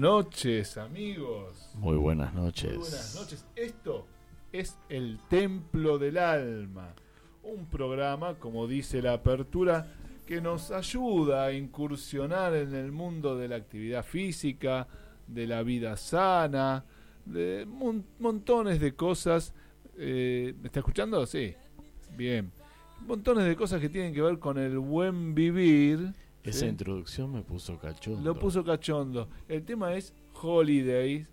Noches, amigos. Muy buenas noches. Muy buenas noches. Esto es El Templo del Alma, un programa, como dice la apertura, que nos ayuda a incursionar en el mundo de la actividad física, de la vida sana, de mon- montones de cosas. Eh, ¿Me está escuchando? Sí. Bien. Montones de cosas que tienen que ver con el buen vivir. Esa ¿sí? introducción me puso cachondo. Lo puso cachondo. El tema es Holidays.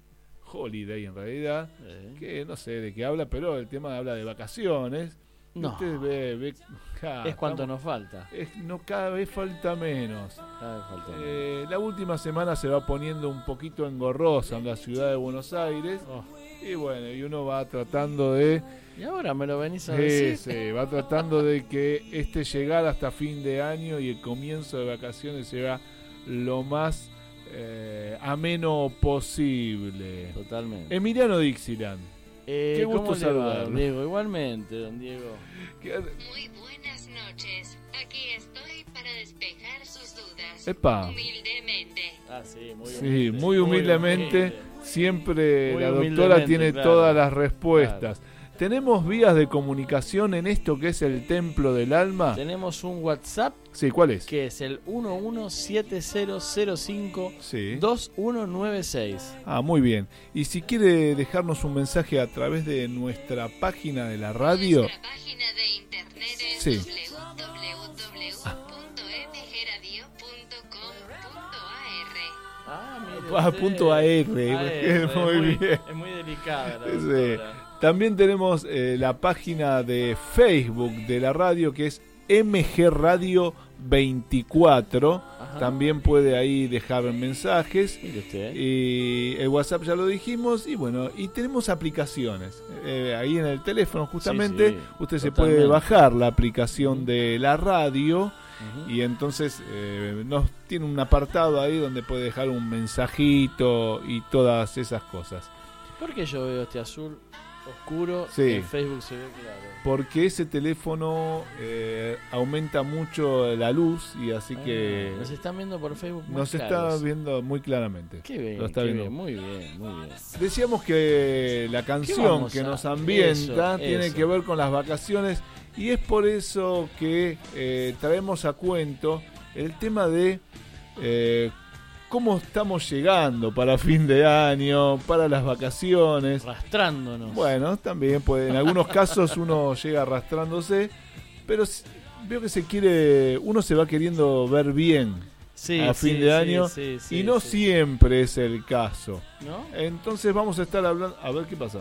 Holiday en realidad. Eh, Que no sé de qué habla, pero el tema habla de vacaciones. No. Usted ve, ve- ja, es cuanto estamos- nos falta. es- no, cada vez falta menos. Cada vez falta menos. Eh, la última semana se va poniendo un poquito engorrosa en la ciudad de Buenos Aires. Oh, Y bueno, y uno va tratando de. y ahora me lo venís a decir. sí, va tratando de que este llegar hasta fin de año y el comienzo de vacaciones sea lo más eh, ameno posible. Totalmente. Emiliano Dixieland. Eh, qué gusto ¿cómo le va, saludarlo. don Diego? Igualmente, don Diego. ¿Qué- Muy buenas noches. Aquí estoy para despejar sus dudas. Epa. Humildemente. Ah, sí, muy Sí, muy humildemente, humilde. siempre Muy la doctora humildemente, tiene claro. todas las respuestas. Tenemos vías de comunicación en esto que es el templo del alma. Tenemos un WhatsApp Sí, ¿cuál es? que es el 117005 Sí. 2196. Ah, muy bien. Y si quiere dejarnos un mensaje a través de nuestra página de la radio, Nuestra página de internet es Sí. www.mgradio.com.ar. Ah, mire Ah, punto AR, AR, muy muy bien. Es muy delicada la Sí. También tenemos eh, la página de Facebook de la radio que es MG Radio 24. Ajá. También puede ahí dejar mensajes. Usted. Y el WhatsApp ya lo dijimos. Y bueno, y tenemos aplicaciones. Eh, ahí en el teléfono, justamente, sí, usted se puede bajar la aplicación de la radio. Y entonces eh, nos tiene un apartado ahí donde puede dejar un mensajito y todas esas cosas. ¿Por qué yo veo este azul oscuro Sí. en Facebook se ve claro? Porque ese teléfono eh, aumenta mucho la luz y así que Ah, nos están viendo por Facebook más nos está viendo muy claramente. Qué bien, Lo está qué viendo. bien, muy bien, muy bien. Decíamos que la canción que nos ambienta eso, tiene eso. que ver con las vacaciones y es por eso que eh, traemos a cuento el tema de eh, cómo estamos llegando para fin de año, para las vacaciones. Arrastrándonos. Bueno, también puede, en algunos casos uno llega arrastrándose, pero veo que se quiere, uno se va queriendo ver bien Sí, a sí, fin de sí, año sí, sí, y no sí. siempre es el caso. ¿No? Entonces vamos a estar hablando, a ver qué pasa.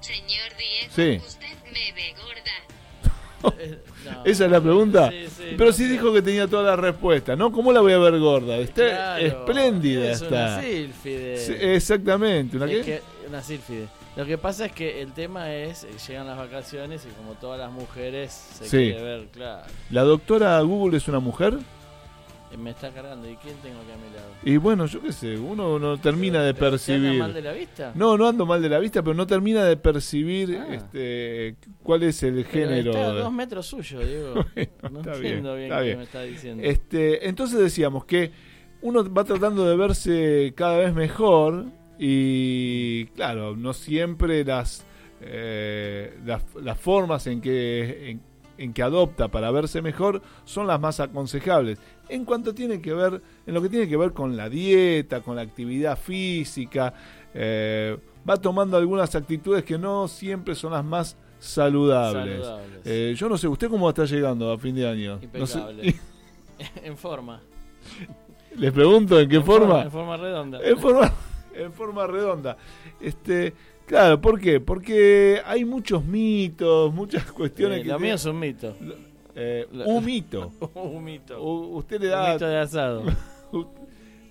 Señor Diego, Sí. usted me ve gorda. ¿Esa es la pregunta? Sí, sí, Pero no si sé. dijo que tenía toda la respuesta, ¿no? ¿Cómo la voy a ver gorda? Está Claro, espléndida es está. Una sílfide. Sí, exactamente. ¿Una Es qué? que- una sílfide. Lo que pasa es que el tema es, eh, llegan las vacaciones y como todas las mujeres se Sí. quiere ver, claro. ¿La doctora Google es una mujer? Eh, Me está cargando. ¿Y quién tengo aquí a mi lado? Y bueno, yo qué sé, uno no termina de ¿Pero percibir. mal de la vista? No, no ando mal de la vista, pero no termina de percibir Ah. este, cuál es el Pero género. Está a de- dos metros suyo, digo. no está bien, entiendo bien, está qué bien. me está diciendo. Este, entonces decíamos que uno va tratando de verse cada vez mejor y claro, no siempre las, eh, las, las formas en que, en, en que adopta para verse mejor son las más aconsejables. En cuanto tiene que ver, en lo que tiene que ver con la dieta, con la actividad física, eh, va tomando algunas actitudes que no siempre son las más saludables. Saludables. Eh, yo no sé, ¿usted cómo está llegando a fin de año? No sé- Impecable. en forma. Les pregunto en qué En forma. En forma redonda. En forma, en forma redonda. Este, claro, ¿por qué? Porque hay muchos mitos, muchas cuestiones Eh, que lo tienen- mío es un mito. eh, un mito. un mito. U- usted le Un da mito de asado.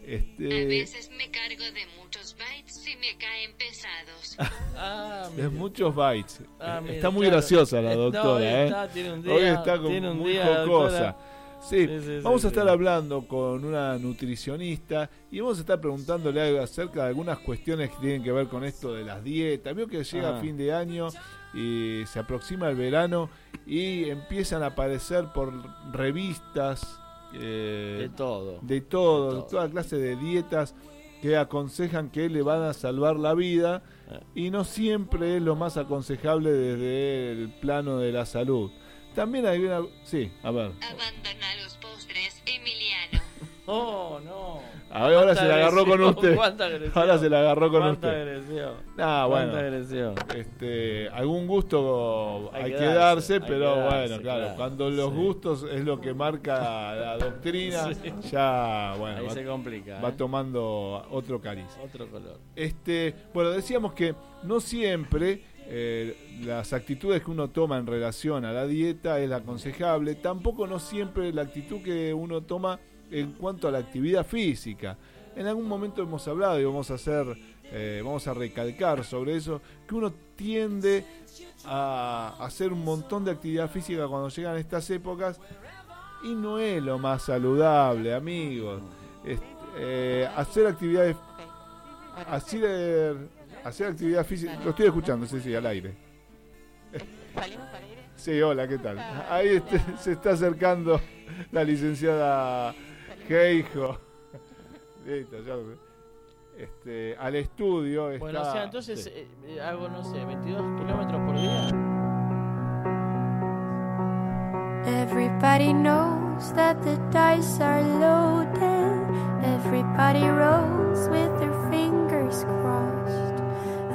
A este veces me cargo de muchos bytes y me caen pesados. Ah, de muchos bytes. Ah, mire, está muy claro. graciosa la Eh, no, doctora, hoy ¿eh? está, tiene un día, Hoy está como tiene un muy día, jocosa. doctora. Sí, Sí, sí, vamos sí, a estar hablando con una nutricionista y vamos a estar preguntándole algo acerca de algunas cuestiones que tienen que ver con esto de las dietas. Veo que llega Ah. fin de año y se aproxima el verano y empiezan a aparecer por revistas eh, De todo. de todo, de todo. toda clase de dietas que aconsejan que le van a salvar la vida Eh. y no siempre es lo más aconsejable desde el plano de la salud. También hay una... Sí, a ver. Abandona los postres, Emiliano. Oh, no. A ver, ahora se la agarró con usted. cuánta agresión. Ahora se la agarró con Cuánta usted. agresión. Ah, Cuánta bueno. agresión. Este, algún gusto hay, Hay que darse, darse, hay pero que darse, bueno, claro, claro. cuando los Sí. gustos es lo que marca la doctrina, Sí. ya bueno, Ahí va, se complica. va ¿eh? tomando otro cariz. Otro color. Este, bueno, decíamos que no siempre eh, las actitudes que uno toma en relación a la dieta es la aconsejable, tampoco no siempre la actitud que uno toma en cuanto a la actividad física. En algún momento hemos hablado y vamos a hacer, eh, vamos a recalcar sobre eso, que uno tiende a hacer un montón de actividad física cuando llegan estas épocas y no es lo más saludable, amigos. Este, eh, hacer actividades hacer, hacer actividad física. Lo estoy escuchando, sí, sí, al aire. ¿Salimos al aire? Sí, hola, ¿qué tal? Ahí este- se está acercando la licenciada Geijo. Listo, ya lo- este, al estudio. Está, Bueno, o sea, entonces sí. eh, eh, hago, no sé, 22 kilómetros por día. Everybody knows that the dice are loaded. Everybody rolls with their fingers crossed.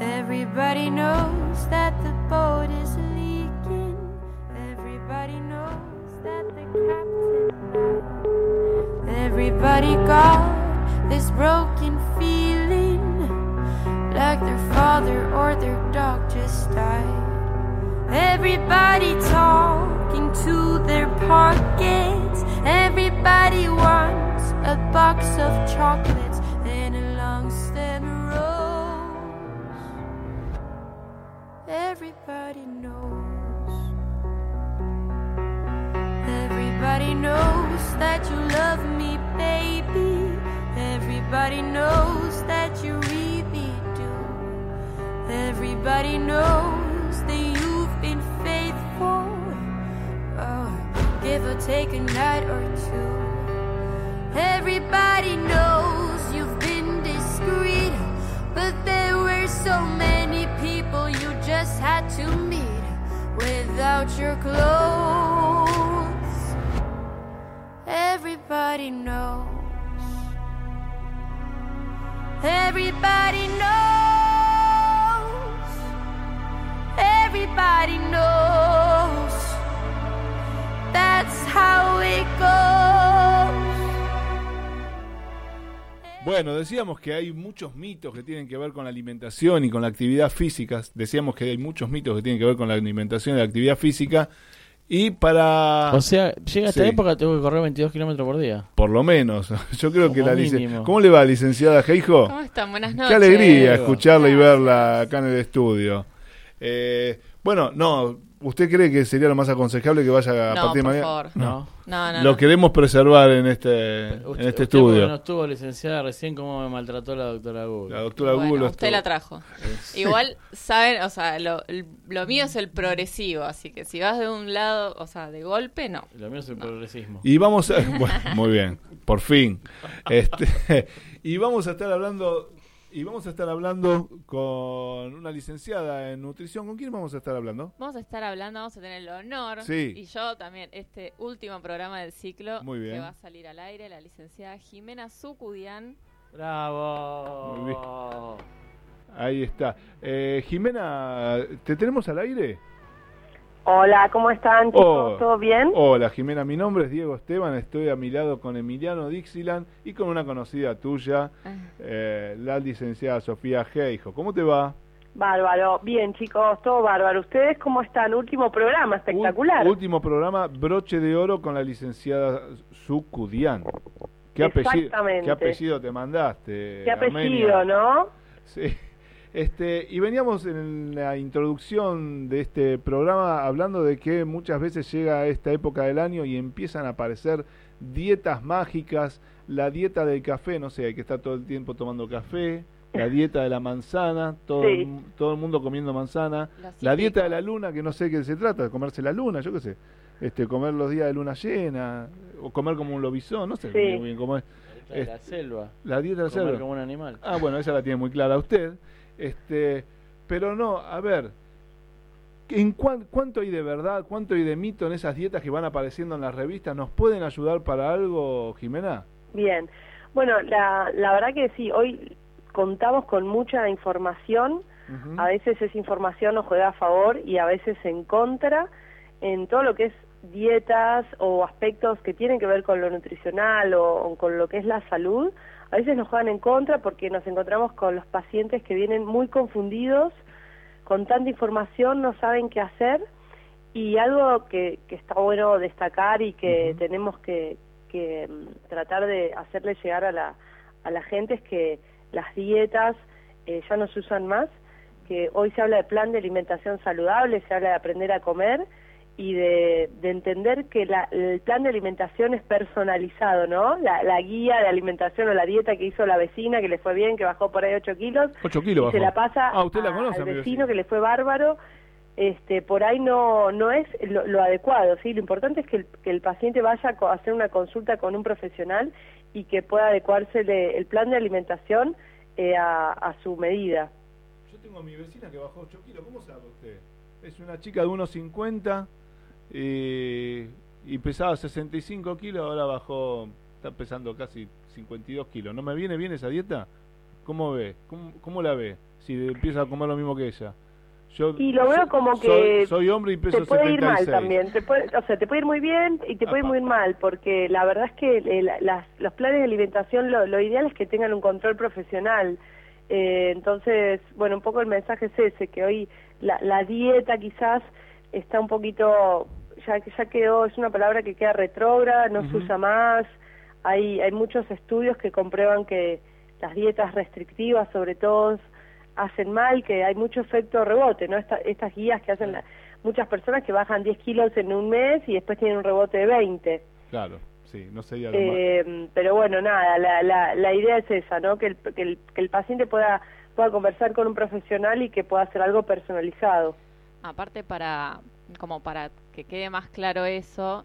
Everybody knows that the boat is leaking. Everybody knows that the captain. Everybody got this broken feeling like their father or their dog just died. Everybody talking to their pockets. Everybody wants a box of chocolates Everybody knows that you really do. Everybody knows that you've been faithful. Oh, give or take a night or two. Everybody knows you've been discreet, but there were so many people you just had to meet without your clothes. Everybody Everybody knows. Everybody knows. Everybody knows. That's how. Bueno, decíamos que hay muchos mitos que tienen que ver con la alimentación y con la actividad física. Decíamos que hay muchos mitos que tienen que ver con la alimentación y la actividad física. Y para... O sea, llega esta Sí. época tengo que correr 22 kilómetros por día. Por lo menos. Yo creo que la licenciada... ¿Cómo le va, licenciada Geijo? ¿Cómo están? Buenas noches. Qué alegría escucharla y verla acá en el estudio. Eh, bueno, no, ¿usted cree que sería lo más aconsejable que vaya a No, partir de mañana? favor. No. No, no, Lo no. queremos preservar en este, en este usted estudio. no estuvo licenciada recién cómo me maltrató la doctora Google. La doctora Bueno, Gulo usted estuvo- la trajo. Igual, saben, o sea, lo, lo mío es el progresivo, así que si vas de un lado, o sea, de golpe, no. Lo mío es el progresismo. Y vamos a... Bueno, muy bien, por fin. Este, y vamos a estar hablando... Y vamos a estar hablando con una licenciada en nutrición. ¿Con quién vamos a estar hablando? Vamos a estar hablando, vamos a tener el honor, Sí. y yo también, este último programa del ciclo Muy bien. que va a salir al aire, la licenciada Jimena Zucudian. ¡Bravo! Muy bien. Ahí está. Eh, Jimena, ¿te tenemos al aire? Hola, ¿cómo están chicos? Oh. ¿Todo bien? Hola Jimena, mi nombre es Diego Esteban, estoy a mi lado con Emiliano Dixieland y con una conocida tuya, eh, la licenciada Sofía Geijo. ¿Cómo te va? Bárbaro. Bien, chicos, todo bárbaro. ¿Ustedes cómo están? Último programa, espectacular. Ul- último programa, broche de oro con la licenciada Zucudian. ¿Qué apellido, Exactamente. ¿Qué apellido te mandaste? Qué apellido, Armenia? ¿no? Sí. Este, y veníamos en la introducción de este programa hablando de que muchas veces llega esta época del año y empiezan a aparecer dietas mágicas, la dieta del café, no sé, hay que estar todo el tiempo tomando café, la dieta de la manzana, todo, Sí. el, todo el mundo comiendo manzana, La la dieta de la luna, que no sé qué se trata, comerse la luna, yo qué sé, este, comer los días de luna llena, o comer como un lobizón, no sé Sí. muy bien cómo es. La, la selva. La dieta del Comer cerdo. como un animal. Ah, bueno, esa la tiene muy clara usted. Este, pero no, a ver, ¿en cuán- cuánto hay de verdad, cuánto hay de mito en esas dietas que van apareciendo en las revistas? ¿Nos pueden ayudar para algo, Jimena? Bien. Bueno, la, la verdad que sí, hoy contamos con mucha información. A veces esa información nos juega a favor y a veces en contra en todo lo que es dietas o aspectos que tienen que ver con lo nutricional o, o con lo que es la salud. A veces nos juegan en contra porque nos encontramos con los pacientes que vienen muy confundidos, con tanta información, no saben qué hacer. Y algo que, que está bueno destacar y que tenemos que, que, mm, tratar de hacerle llegar a la, a la gente es que las dietas eh, ya no se usan más, que hoy se habla de plan de alimentación saludable, se habla de aprender a comer y de, de entender que la- el plan de alimentación es personalizado, ¿no? La, la guía de alimentación o la dieta que hizo la vecina, que le fue bien, que bajó por ahí 8 kilos, 8 kilos y se bajó. la pasa Ah, usted la a- conoce, al vecino que le fue bárbaro, este, por ahí no, no es lo, lo adecuado, ¿sí? Lo importante es que el, que el paciente vaya a hacer una consulta con un profesional y que pueda adecuarse el plan de alimentación eh, a, a su medida. Yo tengo a mi vecina que bajó 8 kilos, ¿cómo sabe usted? Es una chica de 1,50 eh, y pesaba 65 kilos, ahora bajó, está pesando casi 52 kilos. ¿No me viene bien esa dieta? ¿Cómo ve? ¿Cómo, cómo la ve? Si empieza a comer lo mismo que ella. Yo Y lo veo como que Soy, hombre y peso te puede ir mal 76. también, te puede, o sea, te puede ir muy bien y te puede ir muy mal, porque la verdad es que eh, la- las- los planes de alimentación lo, lo ideal es que tengan un control profesional. Eh, entonces, bueno, un poco el mensaje es ese, que hoy la, la dieta quizás está un poquito, ya, ya quedó, es una palabra que queda retrógrada, no se usa más, hay, hay muchos estudios que comprueban que las dietas restrictivas, sobre todo, hacen mal, que hay mucho efecto rebote, ¿no? Esta- estas guías que hacen la- muchas personas que bajan 10 kilos en un mes y después tienen un rebote de 20. Claro, sí, no sería lo más. Eh, pero bueno, nada, la, la, la idea es esa, ¿no? Que el, que el, que el paciente pueda, pueda conversar con un profesional y que pueda hacer algo personalizado. Aparte para, como para que quede más claro eso,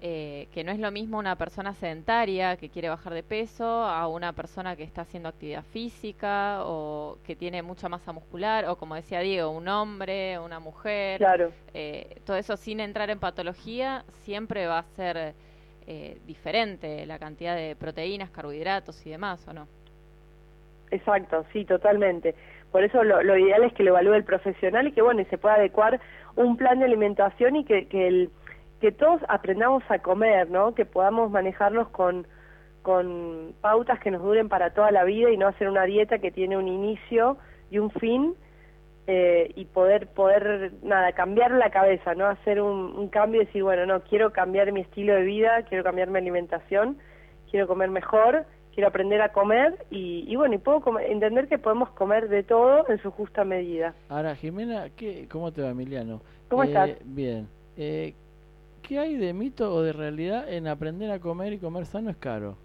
eh, que no es lo mismo una persona sedentaria que quiere bajar de peso a una persona que está haciendo actividad física o que tiene mucha masa muscular o como decía Diego, un hombre, una mujer. Claro. Eh, todo eso sin entrar en patología siempre va a ser eh, diferente la cantidad de proteínas, carbohidratos y demás, ¿o no? Exacto, sí, totalmente. Por eso lo, lo ideal es que lo evalúe el profesional y que, bueno, y se pueda adecuar un plan de alimentación y que, que, el, que todos aprendamos a comer, ¿no? Que podamos manejarnos con, con pautas que nos duren para toda la vida y no hacer una dieta que tiene un inicio y un fin eh, y poder, poder, nada, cambiar la cabeza, ¿no? Hacer un, un cambio y decir, bueno, no, quiero cambiar mi estilo de vida, quiero cambiar mi alimentación, quiero comer mejor, quiero aprender a comer y, y bueno, y puedo comer- entender que podemos comer de todo en su justa medida. Ahora, Jimena, ¿qué, ¿cómo te va, Emiliano? ¿Cómo Eh, estás? Bien. Eh, ¿Qué hay de mito o de realidad en aprender a comer y comer sano es caro?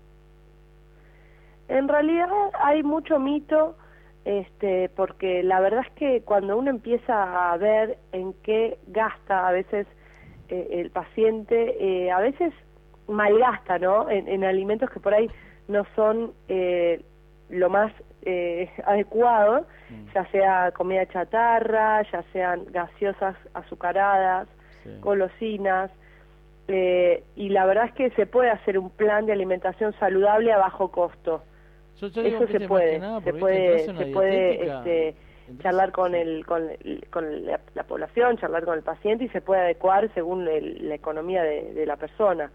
En realidad hay mucho mito, este, porque la verdad es que cuando uno empieza a ver en qué gasta a veces eh, el paciente, eh, a veces malgasta, ¿no? En, en alimentos que por ahí no son eh, lo más eh, adecuado, Mm, ya sea comida chatarra, ya sean gaseosas azucaradas, sí. golosinas, eh, y la verdad es que se puede hacer un plan de alimentación saludable a bajo costo. Yo- yo digo, Eso se puede, nada, se puede, se puede este, charlar con el, con, el- con la, la población, charlar con el paciente y se puede adecuar según el- la economía de, de la persona.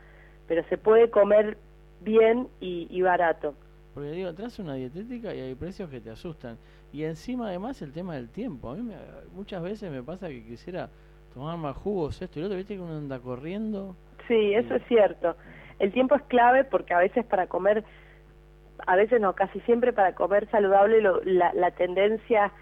Pero se puede comer bien y, y barato. Porque digo, entras una dietética y hay precios que te asustan. Y encima, además, el tema del tiempo. A mí me- muchas veces me pasa que quisiera tomar más jugos, esto y lo otro, viste que uno anda corriendo. Sí, eso es cierto. El tiempo es clave porque a veces para comer, a veces no, casi siempre para comer saludable lo- la, la tendencia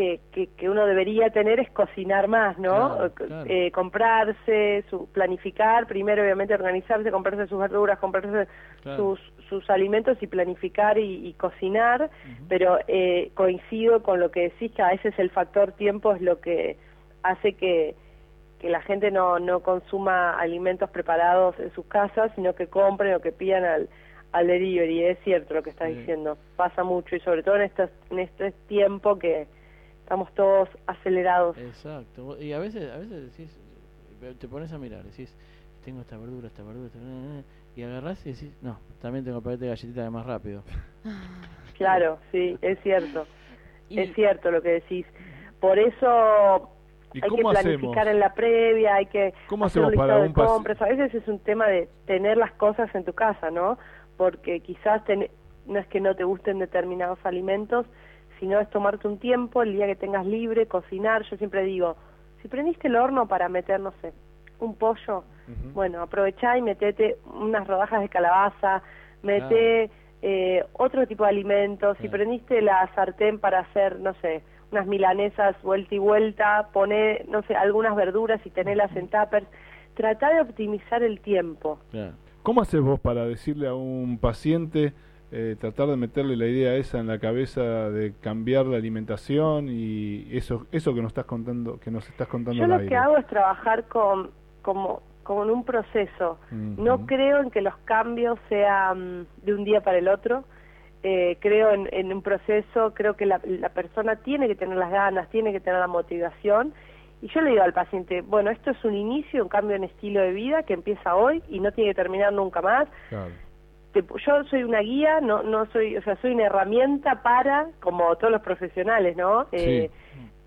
que, que, que uno debería tener es cocinar más, ¿no? Claro, Eh, claro. eh, comprarse, su, planificar, primero obviamente organizarse, comprarse sus verduras, comprarse Claro. sus, sus alimentos y planificar y, y cocinar, pero eh, coincido con lo que decís que a veces el factor tiempo es lo que hace que, que la gente no, no consuma alimentos preparados en sus casas, sino que compren o que pidan al, al delivery. Es cierto lo que estás Sí. diciendo, pasa mucho y sobre todo en, estos, en este tiempo que estamos todos acelerados. Exacto. Y a veces, a veces decís, eh, te pones a mirar, decís, tengo esta verdura, esta verdura, esta verdura, y agarrás y decís, no, también tengo paquete de galletitas de más rápido. Claro, sí, es cierto, Y- es cierto lo que decís. Por eso ¿Y hay que planificar hacemos? en la previa, hay que ¿Cómo hacer un hacemos para listado de un paci- compras. A veces es un tema de tener las cosas en tu casa, ¿no? Porque quizás ten- no es que no te gusten determinados alimentos, sino es tomarte un tiempo, el día que tengas libre, cocinar. Yo siempre digo, si prendiste el horno para meter, no sé, un pollo, bueno, aprovechá y metete unas rodajas de calabaza, mete eh, otro tipo de alimentos. Si prendiste la sartén para hacer, no sé, unas milanesas vuelta y vuelta, poné, no sé, algunas verduras y tenerlas en tuppers. Trata de optimizar el tiempo. ¿Cómo haces vos para decirle a un paciente, eh, tratar de meterle la idea esa en la cabeza de cambiar la alimentación y eso eso que nos estás contando, que nos estás contando Yo lo aire? que hago es trabajar con, como, con un proceso. No creo en que los cambios sean de un día para el otro. Eh, creo en, en un proceso, creo que la, la persona tiene que tener las ganas, tiene que tener la motivación. Y yo le digo al paciente, bueno, esto es un inicio, un cambio en estilo de vida que empieza hoy y no tiene que terminar nunca más. Claro. Te- yo soy una guía, no, no soy, o sea, soy una herramienta para, como todos los profesionales, ¿no? Eh,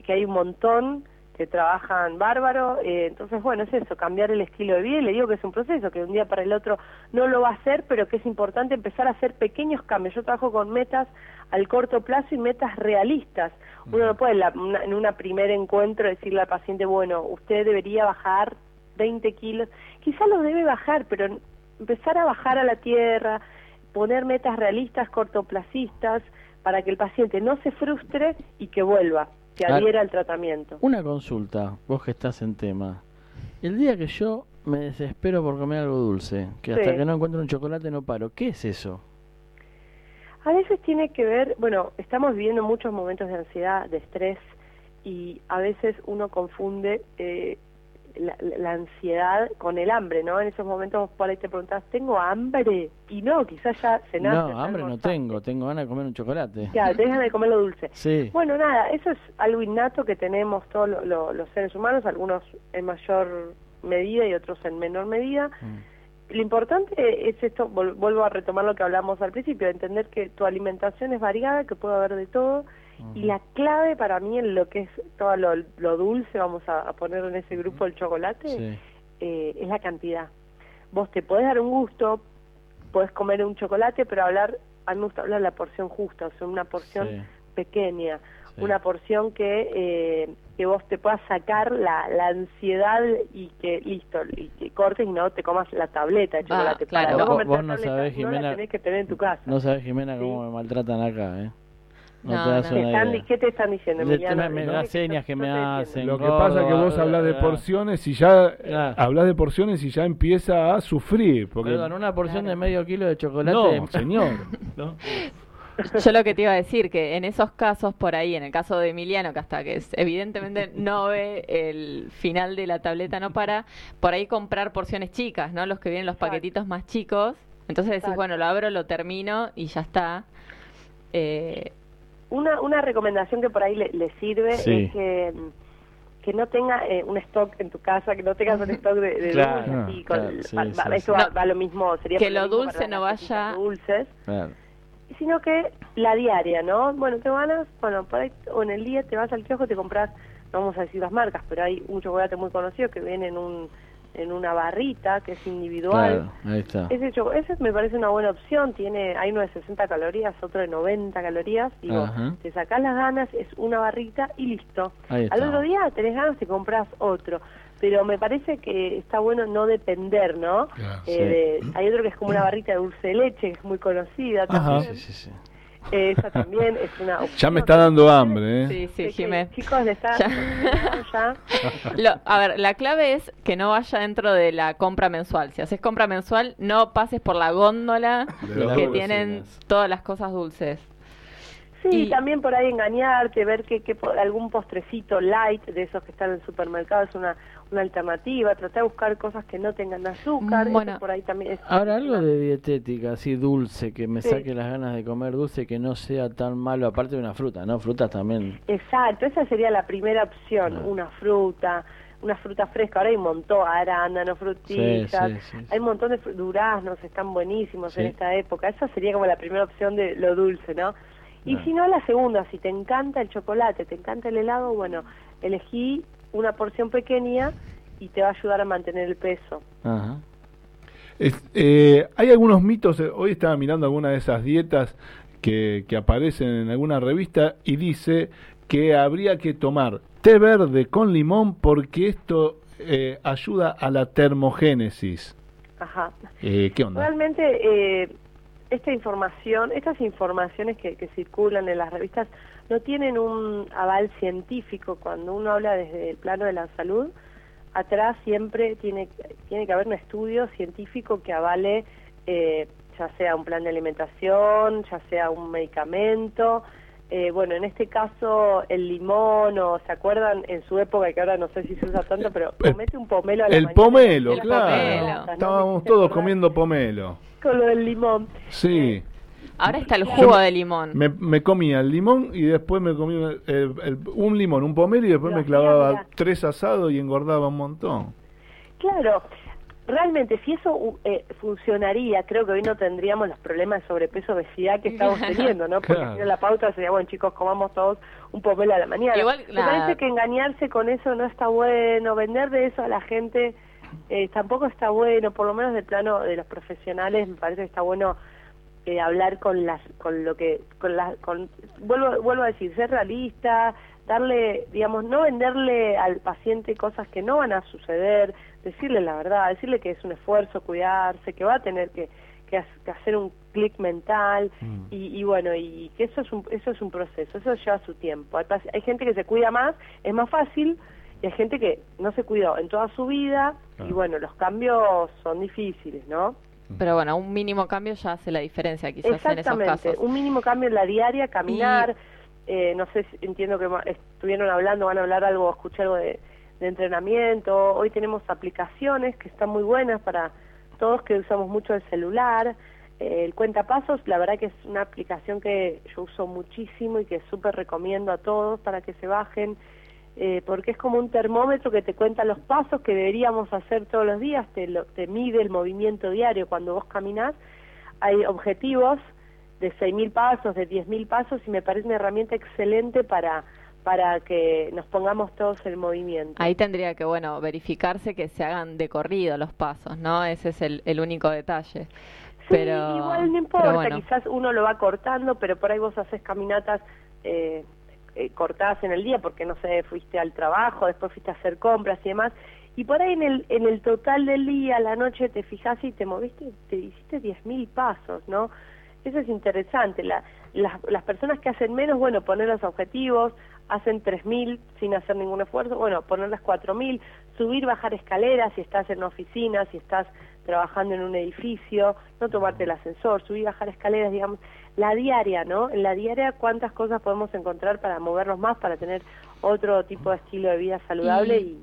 que hay un montón que trabajan bárbaro, eh, entonces bueno, es eso, cambiar el estilo de vida, y le digo que es un proceso, que de un día para el otro no lo va a hacer, pero que es importante empezar a hacer pequeños cambios. Yo trabajo con metas al corto plazo y metas realistas. Uno no puede en, la- una- en una primer encuentro decirle al paciente, bueno, usted debería bajar 20 kilos, quizá los debe bajar, pero empezar a bajar a la tierra, poner metas realistas, cortoplacistas, para que el paciente no se frustre y que vuelva, que Ah. adhiera al tratamiento. Una consulta, vos que estás en tema. El día que yo me desespero por comer algo dulce, que hasta que no encuentro un chocolate no paro, ¿qué es eso? A veces tiene que ver, bueno, estamos viviendo muchos momentos de ansiedad, de estrés, y a veces uno confunde eh, la, la- ansiedad con el hambre, ¿no? En esos momentos por ahí te preguntas, ¿tengo hambre? Y no, quizás ya cenaste. no, hambre no tengo, tengo ganas de comer un chocolate. Ya, te dejan de comer lo dulce. Sí. Bueno, nada, eso es algo innato que tenemos todos lo- lo- los seres humanos, algunos en mayor medida y otros en menor medida. Mm. lo importante es esto, vuelvo a retomar lo que hablamos al principio, entender que tu alimentación es variada, que puede haber de todo, y la clave para mí en lo que es todo lo, lo dulce, vamos a, a poner en ese grupo el chocolate, Sí. eh, es la cantidad. Vos te podés dar un gusto, podés comer un chocolate, pero hablar, a mí me gusta hablar de la porción justa, o sea, una porción Sí. pequeña, Sí. una porción que, eh, que vos te puedas sacar la, la ansiedad y que listo, y que cortes y no te comas la tableta de Va, chocolate. claro. Para no Vos- vos no sabés, no la Jimena- tenés que tener en tu casa. No sabes, Jimena, cómo Sí. me maltratan acá, ¿eh? No, No, te das no. ¿Qué, una están- idea. ¿Qué te están diciendo, Emiliano? me- me- No, las que señas que me hacen. Lo que pasa es que vos hablas de ah, porciones y ya Claro. hablas de porciones y ya empieza a sufrir. Porque Perdón, una porción Claro. de medio kilo de chocolate. no, señor. ¿no? Yo lo que te iba a decir, que en esos casos por ahí, en el caso de Emiliano, que hasta que es- evidentemente no ve el final de la tableta, no para, por ahí comprar porciones chicas, ¿no? Los que vienen los paquetitos más chicos. Entonces decís, bueno, lo abro, lo termino y ya está. Eh, Una, una recomendación que por ahí le, le sirve Sí. es que, que no tenga eh, un stock en tu casa, que no tengas un stock de, de Claro, dulces. así, con- claro, sí, va- sí, va- sí. eso va, No, va lo mismo, sería que lo dulce no vaya- dulces, Claro. sino que la diaria, ¿no? Bueno, te ganas, bueno, por ahí, o en el día te vas al kiosco y te compras, no vamos a decir las marcas, pero hay un chocolate muy conocido que viene en un en una barrita que es individual. Claro, ahí está. Ese, cho- ese me parece una buena opción, tiene hay uno de 60 calorías, otro de 90 calorías, digo, Ajá. te sacás las ganas, es una barrita y listo. Al otro día tenés ganas y compras otro, pero me parece que está bueno no depender, ¿no? Claro. Eh, de- hay otro que es como una barrita de dulce de leche, que es muy conocida Ajá. también. Sí, sí, sí. Esa también es una opción. Ya me está dando hambre, ¿eh? sí, sí, Jimé. Chicos, le está... Ya. Lo- a ver, la clave es que no vaya dentro de la compra mensual. Si haces compra mensual, no pases por la góndola que tienen todas las cosas dulces. Sí, Y- también por ahí engañarte, ver que, que po- algún postrecito light de esos que están en el supermercado es una, una alternativa, tratar de buscar cosas que no tengan azúcar, eso Bueno. por ahí también es... Ahora, algo de dietética, así dulce, que me Sí. saque las ganas de comer dulce, que no sea tan malo, aparte de una fruta, ¿no? Frutas también. Exacto, esa sería la primera opción, Ah. una fruta, una fruta fresca, ahora hay un montón, arándanos, frutillas, Sí, sí, sí, sí. hay un montón de duraznos, están buenísimos en esta época, esa sería como la primera opción de lo dulce, ¿no? Y Ah. si no, la segunda, si te encanta el chocolate, te encanta el helado, bueno, elegí una porción pequeña y te va a ayudar a mantener el peso. Ajá. Es- eh, hay algunos mitos, eh, hoy estaba mirando alguna de esas dietas que, que aparecen en alguna revista y dice que habría que tomar té verde con limón porque esto eh, ayuda a la termogénesis. Ajá. Eh, ¿Qué onda? Realmente eh, esta información, estas informaciones que, que circulan en las revistas no tienen un aval científico. Cuando uno habla desde el plano de la salud, atrás siempre tiene, tiene que haber un estudio científico que avale eh, ya sea un plan de alimentación, ya sea un medicamento. Eh, bueno, en este caso el limón, o se acuerdan en su época, que ahora no sé si se usa tanto, pero El- comete un pomelo a la El mañana. pomelo, El claro. Estábamos todos comiendo pomelo. Con lo del limón. Sí. Ahora está el jugo de limón. Me, me comía el limón y después me comí el- el- un limón, un pomelo y después me clavaba tres asados y engordaba un montón. Claro, realmente si eso u- eh, funcionaría, creo que hoy no tendríamos los problemas de sobrepeso, obesidad que estamos teniendo, ¿no? Porque Claro. si no la pauta sería, bueno chicos, comamos todos un pomelo a la mañana. Igual, Me la- parece que engañarse con eso no está bueno, vender de eso a la gente eh, tampoco está bueno, por lo menos del plano de los profesionales me parece que está bueno eh, hablar con las con lo que con las con vuelvo vuelvo a decir ser realista darle digamos no venderle al paciente cosas que no van a suceder decirle la verdad decirle que es un esfuerzo cuidarse que va a tener que que, ha- que hacer un clic mental Mm. y, y bueno y que eso es un eso es un proceso eso lleva su tiempo. Hay, gente que se cuida más es más fácil y hay gente que no se cuidó en toda su vida y bueno los cambios son difíciles no Pero bueno, un mínimo cambio ya hace la diferencia quizás en esos Exactamente, casos. un mínimo cambio en la diaria, caminar, eh, no sé, si- entiendo que estuvieron hablando, van a hablar algo, escuché algo de, de entrenamiento, hoy tenemos aplicaciones que están muy buenas para todos que usamos mucho el celular, eh, el cuentapasos, la verdad que es una aplicación que yo uso muchísimo y que súper recomiendo a todos para que se bajen, eh, porque es como un termómetro que te cuenta los pasos que deberíamos hacer todos los días, te, lo, te mide el movimiento diario cuando vos caminás. Hay objetivos de 6.000 pasos, de 10.000 pasos y me parece una herramienta excelente para para que nos pongamos todos en movimiento. Ahí tendría que, bueno, verificarse que se hagan de corrido los pasos, ¿no? Ese es el, el único detalle. Sí, pero, igual no importa, bueno. quizás uno lo va cortando, pero por ahí vos haces caminatas eh, eh, cortadas en el día porque, no sé, fuiste al trabajo, después fuiste a hacer compras y demás, y por ahí en el, en el total del día, la noche, te fijas y te moviste, te hiciste 10.000 pasos, ¿no? Eso es interesante. La, las, las personas que hacen menos, bueno, poner los objetivos, hacen 3.000 sin hacer ningún esfuerzo, bueno, ponerlas 4.000, subir, bajar escaleras si estás en una oficina, si estás trabajando en un edificio, no tomarte el ascensor, subir, bajar escaleras, digamos, la diaria, ¿no? En la diaria, ¿cuántas cosas podemos encontrar para movernos más, para tener otro tipo de estilo de vida saludable y,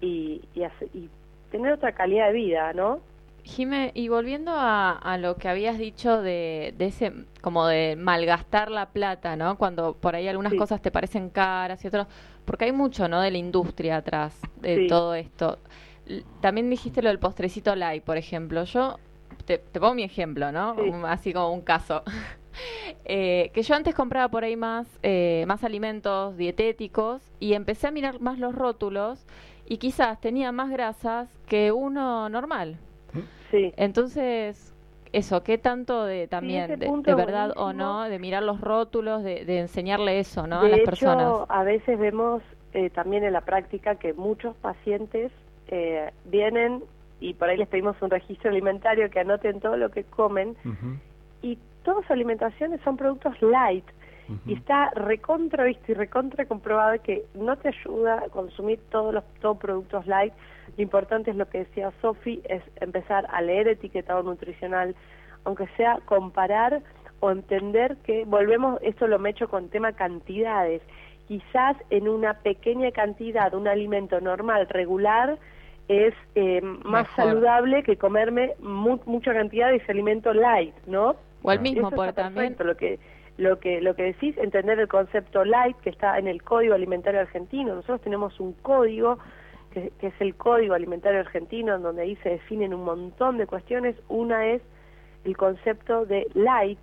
y, y, y tener otra calidad de vida, ¿no? Jime, y volviendo a, a lo que habías dicho de, de ese, como de malgastar la plata, ¿no? Cuando por ahí algunas Sí. cosas te parecen caras y otras, porque hay mucho, ¿no? De la industria atrás de Sí. todo esto. También dijiste lo del postrecito light, por ejemplo. Yo te, te pongo mi ejemplo, ¿no? Sí. Un- Así como un caso. Eh, que yo antes compraba por ahí más, eh, más alimentos dietéticos y empecé a mirar más los rótulos y quizás tenía más grasas que uno normal. Sí. Entonces, eso, ¿qué tanto de también, de, verdad o no, de mirar los rótulos, de, de enseñarle eso, ¿no? a las hecho, personas? a veces vemos eh, también en la práctica que muchos pacientes eh, vienen y por ahí les pedimos un registro alimentario que anoten todo lo que comen y todas sus alimentaciones son productos light y está recontra visto y recontra comprobado que no te ayuda a consumir todos los todos productos light. Lo importante es lo que decía Sofi, es empezar a leer etiquetado nutricional, aunque sea comparar o entender que volvemos, esto lo me echo con tema cantidades. Quizás en una pequeña cantidad, un alimento normal, regular, es eh, más Mejor. saludable que comerme mu- mucha cantidad de ese alimento light, ¿no? O el Claro. mismo, está también... perfecto, lo que lo que lo que decís entender el concepto light que está en el Código Alimentario Argentino nosotros tenemos un código que, que es el Código Alimentario Argentino en donde ahí se definen un montón de cuestiones una es el concepto de light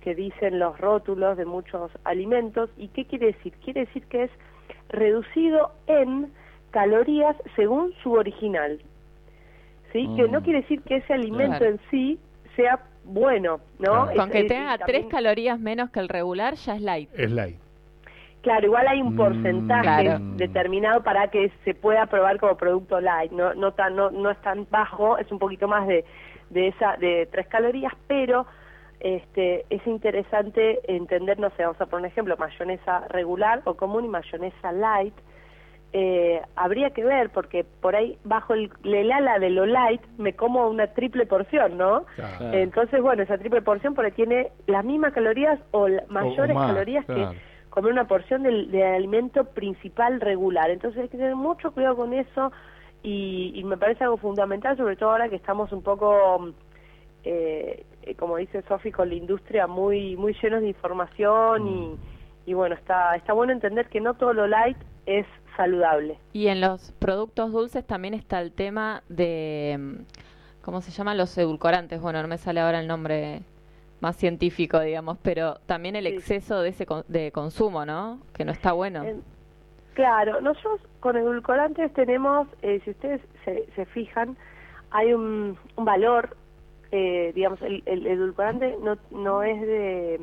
que dicen los rótulos de muchos alimentos y qué quiere decir quiere decir que es reducido en calorías según su original sí que no Mm. quiere decir que ese alimento Claro. en sí sea bueno, ¿no? Claro. Es- Con que tenga tres calorías menos que el regular, ya es light. Es light. Claro, igual hay un Mm, porcentaje Claro. determinado para que se pueda probar como producto light, no no tan no, no es tan bajo, es un poquito más de de esa de tres calorías, pero este es interesante entender, no sé, vamos a poner un ejemplo, mayonesa regular o común y mayonesa light. Eh, habría que ver porque por ahí bajo el, el ala de lo light me como una triple porción, ¿no? Claro. Entonces, bueno, esa triple porción por ahí tiene las mismas calorías o la- mayores más, calorías claro. que comer una porción del, del alimento principal regular. Entonces hay que tener mucho cuidado con eso y, y me parece algo fundamental, sobre todo ahora que estamos un poco, eh, eh, como dice Sofi, con la industria muy muy llenos de información y, y bueno, está, está bueno entender que no todo lo light es saludable. Y en los productos dulces también está el tema de, mm, ¿cómo se llaman? Los edulcorantes. Bueno, no me sale ahora el nombre más científico, digamos, pero también el Sí. exceso de ese con- de consumo, ¿no? Que no está bueno. En- claro, nosotros con edulcorantes tenemos, eh, si ustedes se, se fijan, hay un, un valor, eh, digamos, el, el edulcorante no, no es de,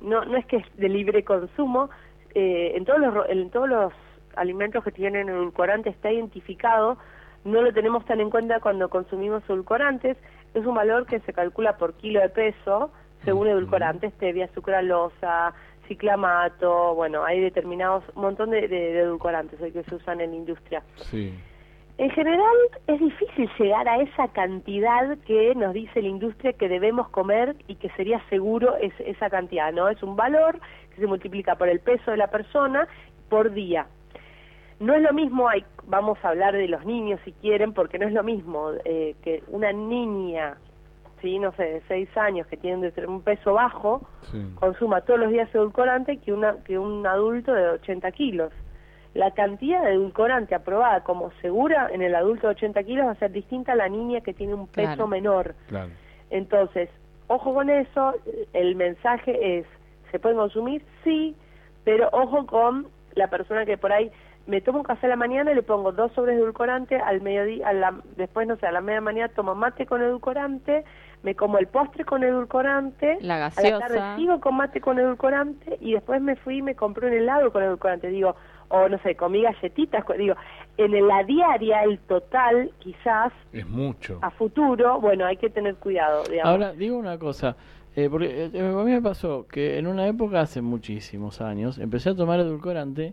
no, no es que es de libre consumo, eh, en todos los en todos los alimentos que tienen edulcorante está identificado, no lo tenemos tan en cuenta cuando consumimos edulcorantes, es un valor que se calcula por kilo de peso, según edulcorantes, stevia, sucralosa, ciclamato, bueno, hay determinados, un montón de, de- de edulcorantes que se usan en la industria. Sí. En general es difícil llegar a esa cantidad que nos dice la industria que debemos comer y que sería seguro es, esa cantidad, ¿no? Es un valor que se multiplica por el peso de la persona por día. No es lo mismo, hay, vamos a hablar de los niños si quieren, porque no es lo mismo eh, que una niña, sí, no sé, de seis años que tiene un peso bajo, Sí. consuma todos los días edulcorante que una que un adulto de 80 kilos. la cantidad de edulcorante aprobada como segura en el adulto de 80 kilos va a ser distinta a la niña que tiene un peso Claro. menor. Claro. Entonces, ojo con eso, el mensaje es, ¿se pueden consumir? Sí, pero ojo con la persona que por ahí me tomo un café a la mañana y le pongo dos sobres de edulcorante, al mediodía, a la- después, no sé, a la media mañana tomo mate con edulcorante, me como el postre con edulcorante, La a la tarde gaseosa. sigo con mate con edulcorante y después me fui y me compré un helado con edulcorante, digo, o no sé, comí galletitas, digo, en la diaria, el total, quizás, Es mucho. a futuro, bueno, hay que tener cuidado, digamos. Ahora, digo una cosa. eh, porque eh, a mí me pasó que en una época, hace muchísimos años, empecé a tomar edulcorante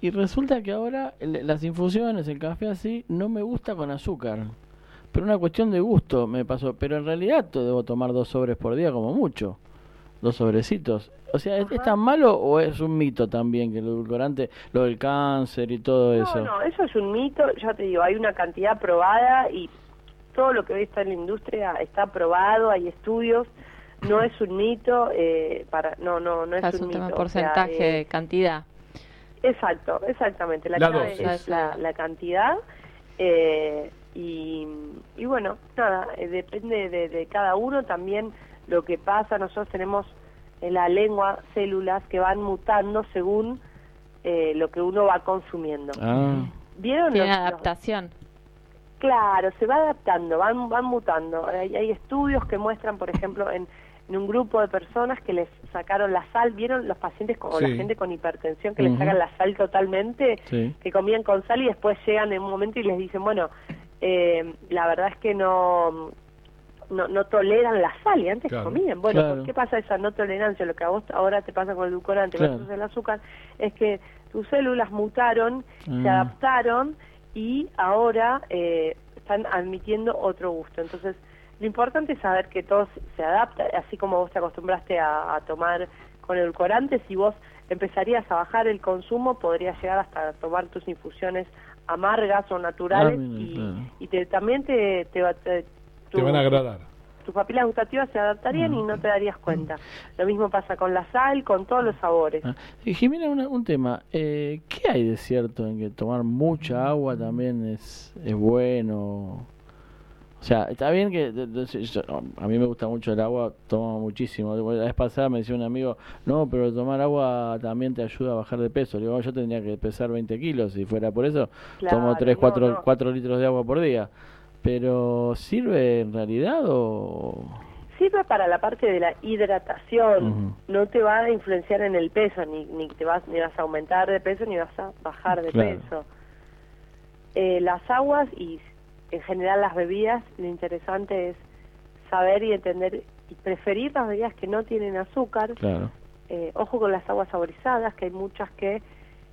y resulta que ahora el- las infusiones, el café así, no me gusta con azúcar. Pero una cuestión de gusto me pasó. Pero en realidad to- debo tomar dos sobres por día como mucho. Dos sobrecitos. O sea, ¿es, es tan malo o es un mito también que el edulcorante, lo del cáncer y todo eso? No, no, eso es un mito, ya te digo, hay una cantidad probada y todo lo que hoy está en la industria está probado, hay estudios, no es un mito, eh, para no, no, no es, Es un, un mito. tema o sea, porcentaje, eh, cantidad. Exacto, exactamente, la, La clave dosis. es la, la cantidad eh, y, y bueno, nada, eh, depende de, de cada uno también lo que pasa, nosotros tenemos en la lengua células que van mutando según eh, lo que uno va consumiendo. Ah, ¿Vieron Tiene los- los- adaptación. Claro, se va adaptando, van, van mutando. Hay, hay estudios que muestran, por ejemplo, en, en un grupo de personas que les sacaron la sal, ¿vieron los pacientes con, o la gente con hipertensión que les sacan la sal totalmente? sí. Que comían con sal y después llegan en un momento y les dicen, bueno, eh, la verdad es que no, no, no toleran la sal y antes Claro. comían. Bueno, Claro. ¿por qué pasa esa no tolerancia? Lo que a vos ahora te pasa con el edulcorante Claro. versus el azúcar es que tus células mutaron, se Ah. adaptaron y ahora eh, están admitiendo otro gusto. Entonces, lo importante es saber que todo se- adapta, así como vos te acostumbraste a, a tomar con edulcorantes, si vos empezarías a bajar el consumo, podrías llegar hasta tomar tus infusiones amargas o naturales Ah, mira, y, claro. y te, también te, te, va- te- Te van a agradar. tus papilas gustativas se adaptarían y no te darías cuenta. Lo mismo pasa con la sal, con todos los sabores. Ah, y Jimena, una- un tema. Eh, ¿Qué hay de cierto en que tomar mucha agua también es, es bueno? O sea, está bien que yo- a mí me gusta mucho el agua, tomo muchísimo. La vez pasada me decía un amigo, no, pero tomar agua también te ayuda a bajar de peso. Le digo, yo tendría que pesar 20 kilos, si fuera por eso, tomo Claro, 3, no, 4, no. 4 litros de agua por día. Pero ¿sirve en realidad o...? Sirve para la parte de la hidratación, no te va a influenciar en el peso, ni, ni te vas ni vas a aumentar de peso ni vas a bajar de Claro. peso. Eh, las aguas y en general las bebidas, lo interesante es saber y entender y preferir las bebidas que no tienen azúcar. Claro. Eh, ojo con las aguas saborizadas, que hay muchas que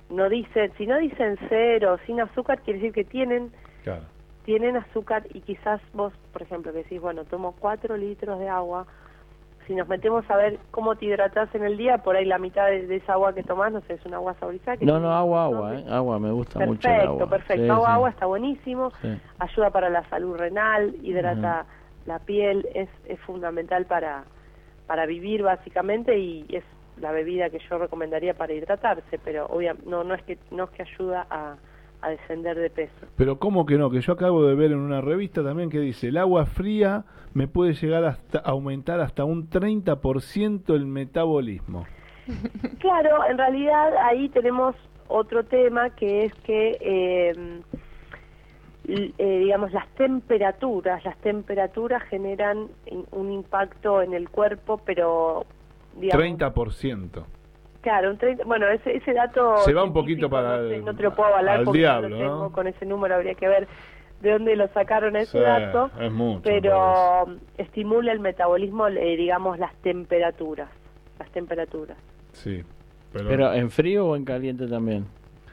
no dicen, si no dicen cero, sin azúcar, quiere decir que tienen Claro. tienen azúcar y quizás vos, por ejemplo, que decís, bueno, tomo cuatro litros de agua, si nos metemos a ver cómo te hidratás en el día, por ahí la mitad de, de esa agua que tomás, no sé, es un agua saborizada. que No, no, agua, agua, ¿eh? Agua, me gusta mucho el Perfecto, agua. perfecto. Sí, agua, sí. agua está buenísimo, Sí. ayuda para la salud renal, hidrata la piel, es, es fundamental para, para vivir básicamente y es la bebida que yo recomendaría para hidratarse, pero obviamente no, no, es que, no es que ayuda a, a descender de peso. Pero ¿cómo que no? Que yo acabo de ver en una revista también que dice, el agua fría me puede llegar hasta aumentar hasta un 30% el metabolismo. Claro, en realidad ahí tenemos otro tema que es que, eh, l- eh, digamos, las temperaturas, las temperaturas generan un impacto en el cuerpo, pero, digamos, 30%. Claro, un 30 bueno, ese, ese dato... Se va un poquito para no, sé, el- no te lo puedo avalar al porque diablo, no lo tengo ¿no? con ese número, habría que ver de dónde lo sacaron ese Sí, dato, es mucho, pero estimula el metabolismo, eh, digamos, las temperaturas, las temperaturas. Sí. Pero, Pero en frío o en caliente también.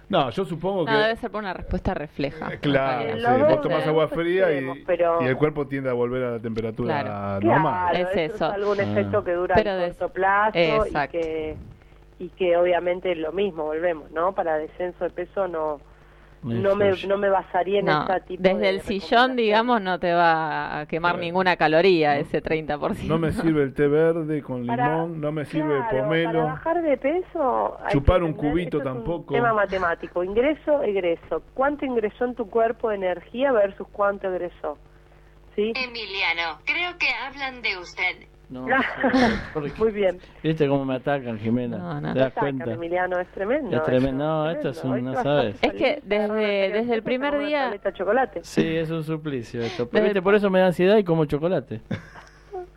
no, yo supongo No, que... debe ser por una respuesta refleja. Eh, Claro, En sí, vos tomás agua fría y, extremos, pero- y el cuerpo tiende a volver a la temperatura Claro. normal. Claro, Es eso eso. es algún Ah. efecto que dura Pero a de- corto plazo y Exacto. que, y que obviamente es lo mismo, volvemos, ¿no? Para descenso de peso no, no me, no me basaría en No, ese tipo desde de el sillón, digamos, no te va a quemar Claro. ninguna caloría ese 30%. No me sirve el té verde con Para- limón, no me sirve el claro, Para pomelo. bajar de peso. Chupar un cubito tampoco. Un tema matemático. Ingreso, egreso. ¿Cuánto ingresó en tu cuerpo de energía versus cuánto egresó? ¿Sí? Emiliano, creo que hablan de usted. No, Muy bien. ¿Viste cómo me atacan, Jimena? No, no. ¿Te das Sacan, cuenta? Emiliano, es tremendo. Es tremendo. No, esto es un- no sabes. Es que desde- desde el primer día- chocolate. Sí, es un suplicio esto. Desde- ¿Viste? Por eso me da ansiedad y como chocolate.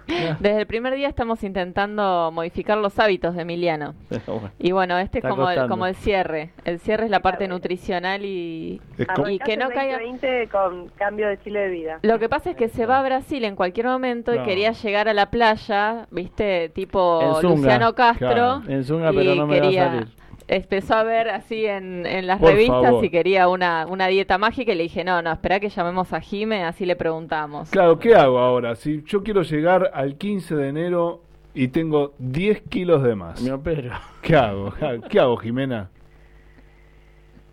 Desde el primer día estamos intentando modificar los hábitos de Emiliano. Bueno. Y bueno, este es como el, costando. como el cierre. El cierre es la parte Claro. nutricional y... Es como- Y que no caiga- 2020 con cambio de estilo de vida. Lo que pasa es que se va a Brasil en cualquier momento y quería llegar a la playa, viste, tipo. Luciano Castro. Claro. En Zunga, y pero no me quería- va a salir. Empezó a ver así en, en las Por revistas favor. y quería una, una dieta mágica y le dije, no, no, espera que llamemos a Jime, así le preguntamos. Claro, ¿qué hago ahora? Si yo quiero llegar al 15 de enero y tengo 10 kilos de más, Me opero. ¿qué hago? ¿Qué hago, Jimena?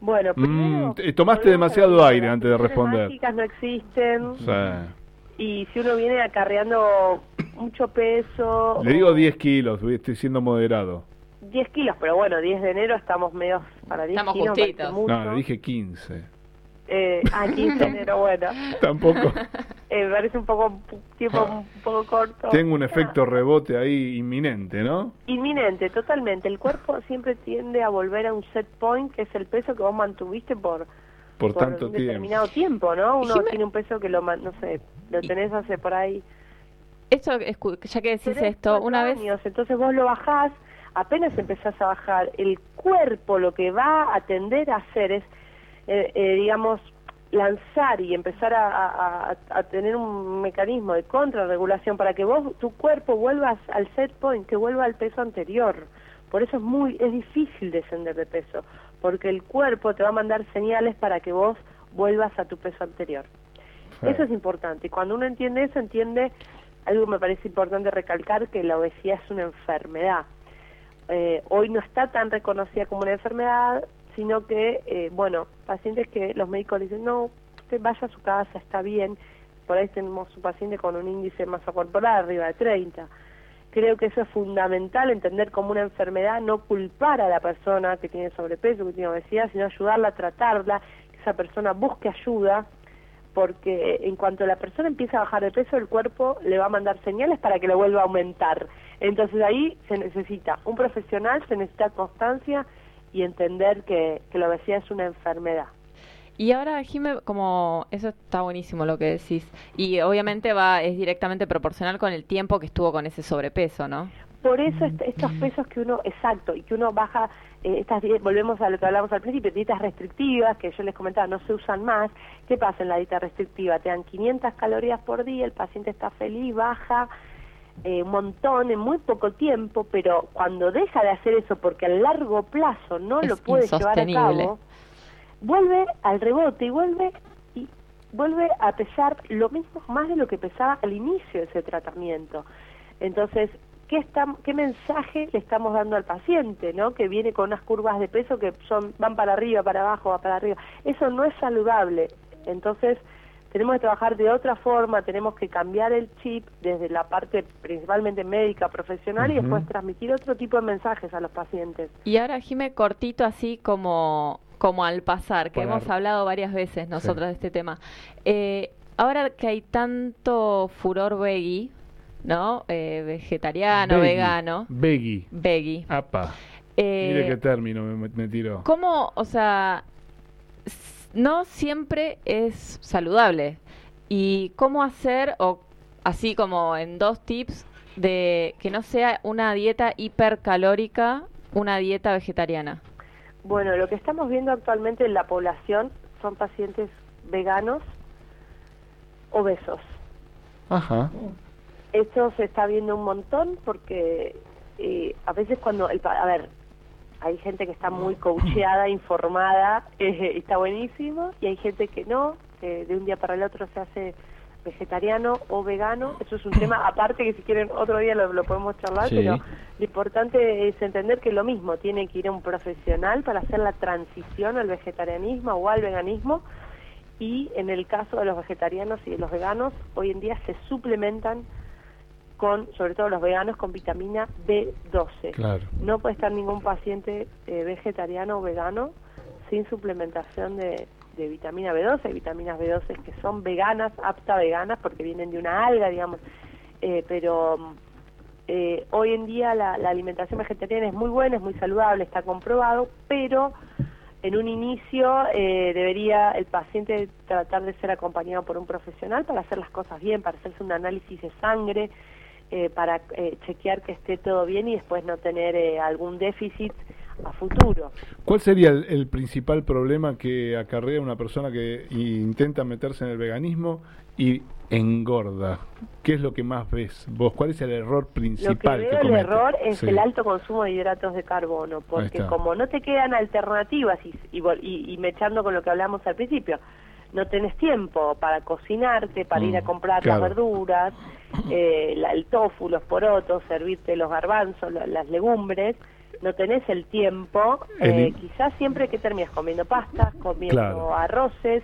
Bueno, primero, Mm, te- tomaste demasiado las aire antes de responder. mágicas no existen O sea, y si uno viene acarreando mucho peso... le digo o 10 kilos, estoy siendo moderado. 10 kilos, pero bueno, 10 de enero estamos medio para 10 Estamos kilos. justitos. mucho. No, le dije 15. Eh, ah, 15 de enero, bueno. Tampoco. Eh, me parece un poco tiempo un poco corto. Tengo un Ah, efecto rebote ahí inminente, ¿no? Inminente, totalmente. El cuerpo siempre tiende a volver a un set point, que es el peso que vos mantuviste por, Por tanto un tiempo. determinado tiempo, ¿no? Uno Jime- tiene un peso que lo, no sé, lo tenés hace por ahí Esto, ya que decís esto, una vez... años. Entonces vos lo bajás, apenas empezás a bajar, el cuerpo lo que va a tender a hacer es, eh, eh, digamos, lanzar y empezar a, a- a- a tener un mecanismo de contrarregulación para que vos, tu cuerpo vuelvas al set point, que vuelva al peso anterior. Por eso es muy, es difícil descender de peso, porque el cuerpo te va a mandar señales para que vos vuelvas a tu peso anterior. Eso es importante. Y cuando uno entiende eso, entiende algo que me parece importante recalcar, que la obesidad es una enfermedad. Eh, hoy no está tan reconocida como una enfermedad, sino que, eh, bueno, pacientes que los médicos dicen, no, usted vaya a su casa, está bien. Por ahí tenemos un paciente con un índice de masa corporal arriba de 30. Creo que eso es fundamental, entender como una enfermedad, no culpar a la persona que tiene sobrepeso, que tiene obesidad, sino ayudarla a tratarla, que esa persona busque ayuda, porque en cuanto la persona empieza a bajar de peso, el cuerpo le va a mandar señales para que lo vuelva a aumentar. Entonces ahí se necesita un profesional, se necesita constancia y entender que, que la obesidad es una enfermedad. Y ahora, Jime, como eso está buenísimo lo que decís. Y obviamente va es directamente proporcional con el tiempo que estuvo con ese sobrepeso, ¿no? Por eso est- estos pesos que uno, exacto, y que uno baja, eh, estas volvemos a lo que hablamos al principio, dietas restrictivas, que yo les comentaba, no se usan más. ¿Qué pasa en la dieta restrictiva? Te dan 500 calorías por día, el paciente está feliz, baja eh, un montón en muy poco tiempo, pero cuando deja de hacer eso porque a largo plazo no Es lo puede llevar a cabo, vuelve al rebote y vuelve y vuelve a pesar lo mismo más de lo que pesaba al inicio de ese tratamiento. Entonces, ¿qué, mensaje le estamos dando al paciente, no? Que viene con unas curvas de peso que son van para arriba, para abajo, va para arriba. Eso no es saludable. Entonces, tenemos que trabajar de otra forma, tenemos que cambiar el chip desde la parte principalmente médica, profesional y después transmitir otro tipo de mensajes a los pacientes. Y ahora, Jime, cortito así como, como al pasar, que hemos hablado varias veces nosotros de este tema. Eh, ahora que hay tanto furor veggie, ¿no? Eh, vegetariano, vegano, Veggie. veggie. Apa. Eh, Mire qué término me, me tiró. ¿Cómo, o sea, no siempre es saludable? ¿Y cómo hacer, o así como en dos tips, de que no sea una dieta hipercalórica, una dieta vegetariana? Bueno, lo que estamos viendo actualmente en la población son pacientes veganos obesos. Ajá. Esto se está viendo un montón porque eh, a veces cuando, el, a ver, hay gente que está muy coacheada, informada, eh, está buenísimo, y hay gente que no, que de un día para el otro se hace vegetariano o vegano. Eso es un tema aparte que si quieren otro día lo, lo podemos charlar, Sí. pero lo importante es entender que lo mismo tiene que ir a un profesional para hacer la transición al vegetarianismo o al veganismo y en el caso de los vegetarianos y de los veganos, hoy en día se suplementan con, sobre todo los veganos, con vitamina B12. Claro. No puede estar ningún paciente eh, vegetariano o vegano sin suplementación de, de vitamina B12. Hay vitaminas B12 que son veganas, apta veganas, porque vienen de una alga, digamos. Eh, pero eh, hoy en día la, la alimentación vegetariana es muy buena, es muy saludable, está comprobado, pero en un inicio eh, debería el paciente tratar de ser acompañado por un profesional para hacer las cosas bien, para hacerse un análisis de sangre, eh, para eh, chequear que esté todo bien y después no tener eh, algún déficit a futuro. ¿Cuál sería el, el principal problema que acarrea una persona que intenta meterse en el veganismo y engorda? ¿Qué es lo que más ves vos? ¿Cuál es el error Lo que principal veo el error es Sí. el alto consumo de hidratos de carbono, porque como no te quedan alternativas y, y, y, y mechando con lo que hablamos al principio, no tenés tiempo para cocinarte, para ir a Mm, comprar claro. las verduras, eh, la- el tofu, los porotos, servirte los garbanzos, la- las legumbres, no tenés el tiempo, eh, quizás siempre que terminas comiendo pastas, comiendo Claro. arroces,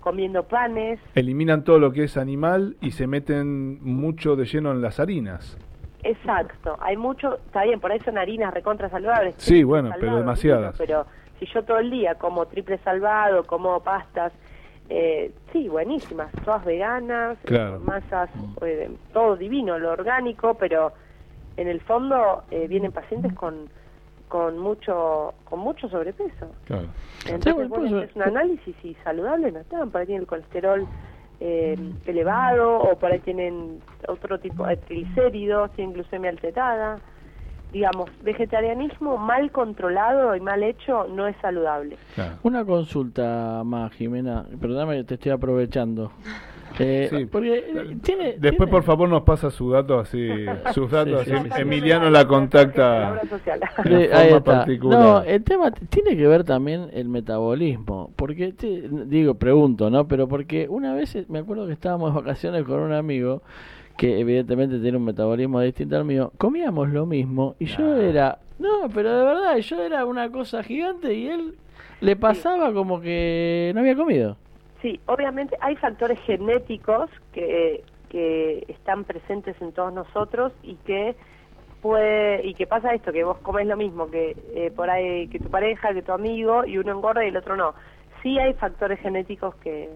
comiendo panes, Eliminan todo lo que es animal y se meten mucho de lleno en las harinas. Exacto, hay mucho, está bien, por ahí son harinas recontra saludables. Sí, bueno, pero demasiadas. Pero si yo todo el día como triple salvado, como pastas, eh, sí, buenísimas, todas veganas, eh, Claro. masas, eh, todo divino, lo orgánico, pero en el fondo eh, vienen pacientes con con mucho con mucho sobrepeso. Claro. Entonces bueno, vos pues, haces un análisis y saludables no están, por ahí tienen el colesterol eh, elevado o por ahí tienen otro tipo de triglicéridos, tienen glucemia alterada. Digamos, vegetarianismo mal controlado y mal hecho no es saludable. claro. Una consulta más, Jimena. Perdóname, que te estoy aprovechando. Eh, Sí. Porque eh, tiene. Después, tiene- por favor, nos pasa sus datos así, sus datos Sí, así. sí, sí. Emiliano la contacta. De forma particular. No, el tema tiene que ver también el metabolismo, porque te- digo, pregunto, ¿no? Pero porque una vez me acuerdo que estábamos de vacaciones con un amigo que evidentemente tiene un metabolismo distinto al mío, comíamos lo mismo y yo era, no, pero de verdad, yo era una cosa gigante y él le pasaba como que no había comido. Sí, obviamente hay factores genéticos que, que están presentes en todos nosotros y que puede y que pasa esto que vos comes lo mismo que eh, por ahí que tu pareja, que tu amigo y uno engorda y el otro no. Sí hay factores genéticos que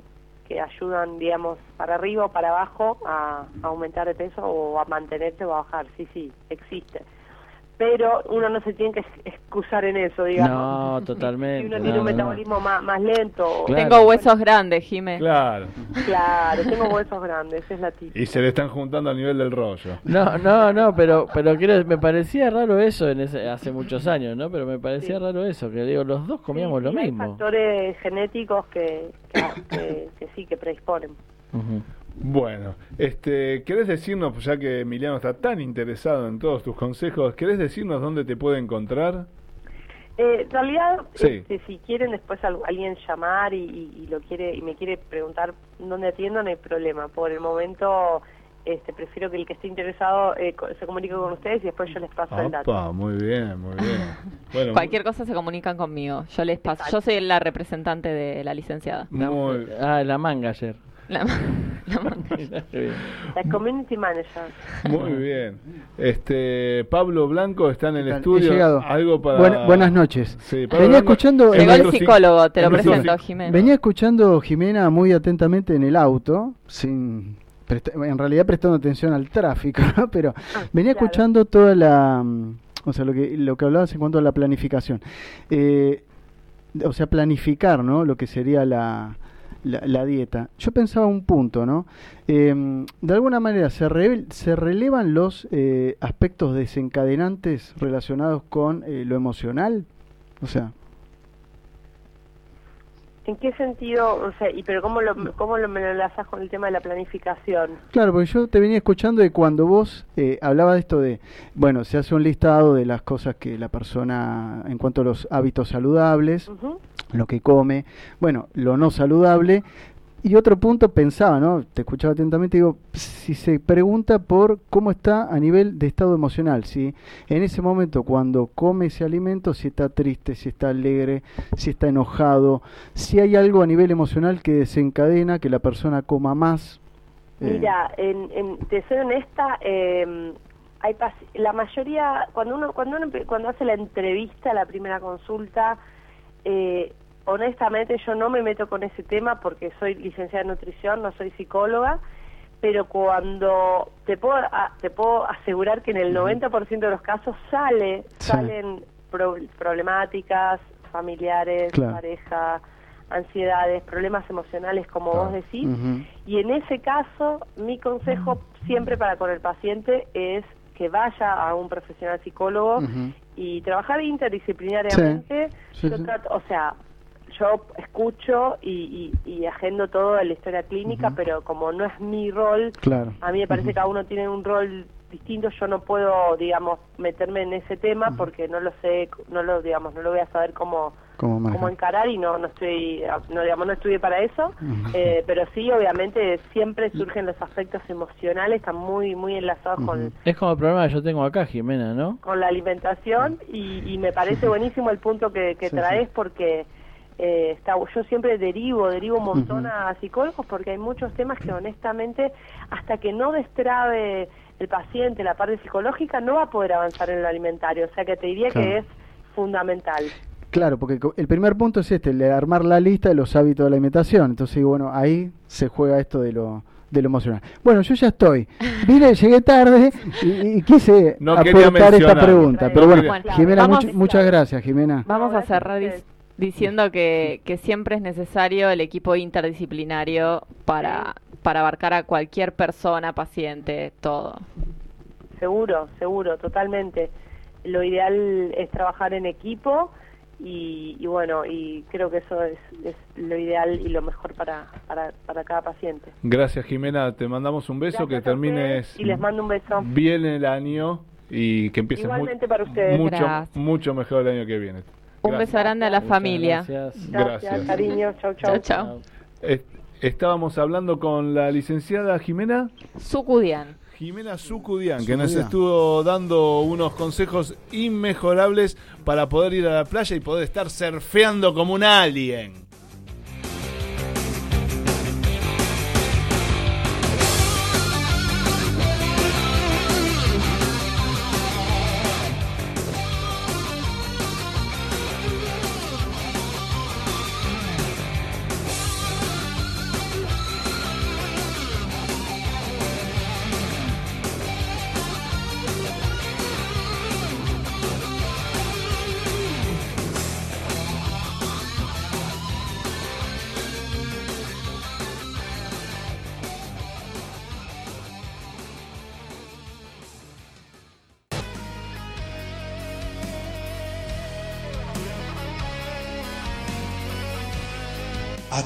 que ayudan, digamos, para arriba o para abajo a, aumentar de peso o a mantenerse o a bajar. Sí, sí, existe. Pero uno no se tiene que excusar en eso, digamos. No, Si totalmente. uno no, tiene un no. metabolismo más, más lento. Claro. Tengo huesos grandes, Jimé. Claro. Claro, tengo huesos grandes, esa es la típica. Y se le están juntando al nivel del rollo. No, no, no, pero pero quiero, me parecía raro eso en ese, hace muchos años, ¿no? Pero me parecía Sí. raro eso, que digo, los dos comíamos Sí, lo hay mismo. factores genéticos que, que, que- que sí, que predisponen. Ujú. Bueno, este, ¿querés decirnos, pues, ya que Emiliano está tan interesado en todos tus consejos, ¿querés decirnos dónde te puede encontrar? Eh, en realidad, Sí. este, si quieren después al- alguien llamar y, y- y lo quiere y me quiere preguntar dónde atiendo, no hay problema. Por el momento, este, prefiero que el que esté interesado eh, co- se comunique con ustedes y después yo les paso el dato. Opa, muy bien, muy bien. Bueno, Cualquier cosa se comunican conmigo. Yo les paso. Yo soy la representante de la licenciada. muy, Ah, la manga ayer. La, la community manager. muy bien. Este, Pablo Blanco está en el estudio. He llegado. Algo para... Buena- buenas noches. Sí, Pablo Venía Blanco escuchando- es Llegó el psicólogo, te lo presento, Jimena. Venía escuchando Jimena muy atentamente en el auto, sin en realidad prestando atención al tráfico, ¿no? pero venía claro. escuchando toda la, mm, o sea, lo que lo que hablabas en cuanto a la planificación. Eh, o sea, planificar, ¿no? Lo que sería la, la, la dieta. Yo pensaba un punto, ¿no? Eh, de alguna manera se, re- se relevan los eh, aspectos desencadenantes relacionados con eh, lo emocional. O sea, ¿En qué sentido? O sea, y pero cómo lo, cómo lo enlazas con el tema de la planificación? Claro, porque yo te venía escuchando de cuando vos eh, hablabas de esto de, bueno, se hace un listado de las cosas que la persona, en cuanto a los hábitos saludables, lo que come, bueno, lo no saludable, Y otro punto pensaba, ¿no? Te escuchaba atentamente, digo, si se pregunta por cómo está a nivel de estado emocional, si en ese momento cuando come ese alimento, si está triste, si está alegre, si está enojado, si hay algo a nivel emocional que desencadena que la persona coma más. eh, Mira, en, en- te soy honesta, eh, hay la mayoría cuando uno cuando uno cuando hace la entrevista, la primera consulta, eh, honestamente yo no me meto con ese tema porque soy licenciada en nutrición, no soy psicóloga, pero cuando te puedo te puedo asegurar que en el 90% de los casos sale Sí. salen pro- problemáticas familiares, Claro. pareja, ansiedades, problemas emocionales como vos decís. Y en ese caso, mi consejo siempre para con el paciente es que vaya a un profesional psicólogo y trabajar interdisciplinariamente. Sí, Yo sí. trato- o sea, yo escucho y, y, y agendo todo de la historia clínica, pero como no es mi rol, Claro. a mí me parece que cada uno tiene un rol distinto, yo no puedo, digamos, meterme en ese tema porque no lo sé, no lo, digamos, no lo voy a saber cómo ¿Cómo encarar y no no estoy no digamos no estudié para eso eh, pero sí obviamente siempre surgen los aspectos emocionales están muy muy enlazados con. Es como el problema que yo tengo acá, Jimena, ¿no? con la alimentación y, y me parece buenísimo el punto que, que Sí, traes sí. porque eh, está, yo siempre derivo, derivo un montón a psicólogos porque hay muchos temas que honestamente hasta que no destrabe el paciente la parte psicológica no va a poder avanzar en lo alimentario, o sea que te diría Claro. que es fundamental. Claro, porque el primer punto es este, el de armar la lista de los hábitos de la alimentación. Entonces, bueno, ahí se juega esto de lo, de lo emocional. Bueno, yo ya estoy. Vine, llegué tarde y, y quise No quería aportar esta pregunta. Pero bueno, Bueno, Jimena, much- muchas gracias, Jimena. Vamos a cerrar. Diciendo que, que siempre es necesario el equipo interdisciplinario para, para abarcar a cualquier persona, paciente, todo. Seguro, seguro, totalmente. Lo ideal es trabajar en equipo y, y bueno, y creo que eso es, es lo ideal y lo mejor para, para, para cada paciente. Gracias, Jimena. Te mandamos un beso, Gracias que termines y les mando un beso. bien el año y que empieces mu- para mucho, Gracias. mucho mejor el año que viene. Un beso grande a la Muchas familia. Gracias. Gracias, Gracias. cariño. Chau, chau. Chao, chao. Eh, Estábamos hablando con la licenciada Jimena. Sucudian. Jimena Sucudian, que nos estuvo dando unos consejos inmejorables para poder ir a la playa y poder estar surfeando como un alien.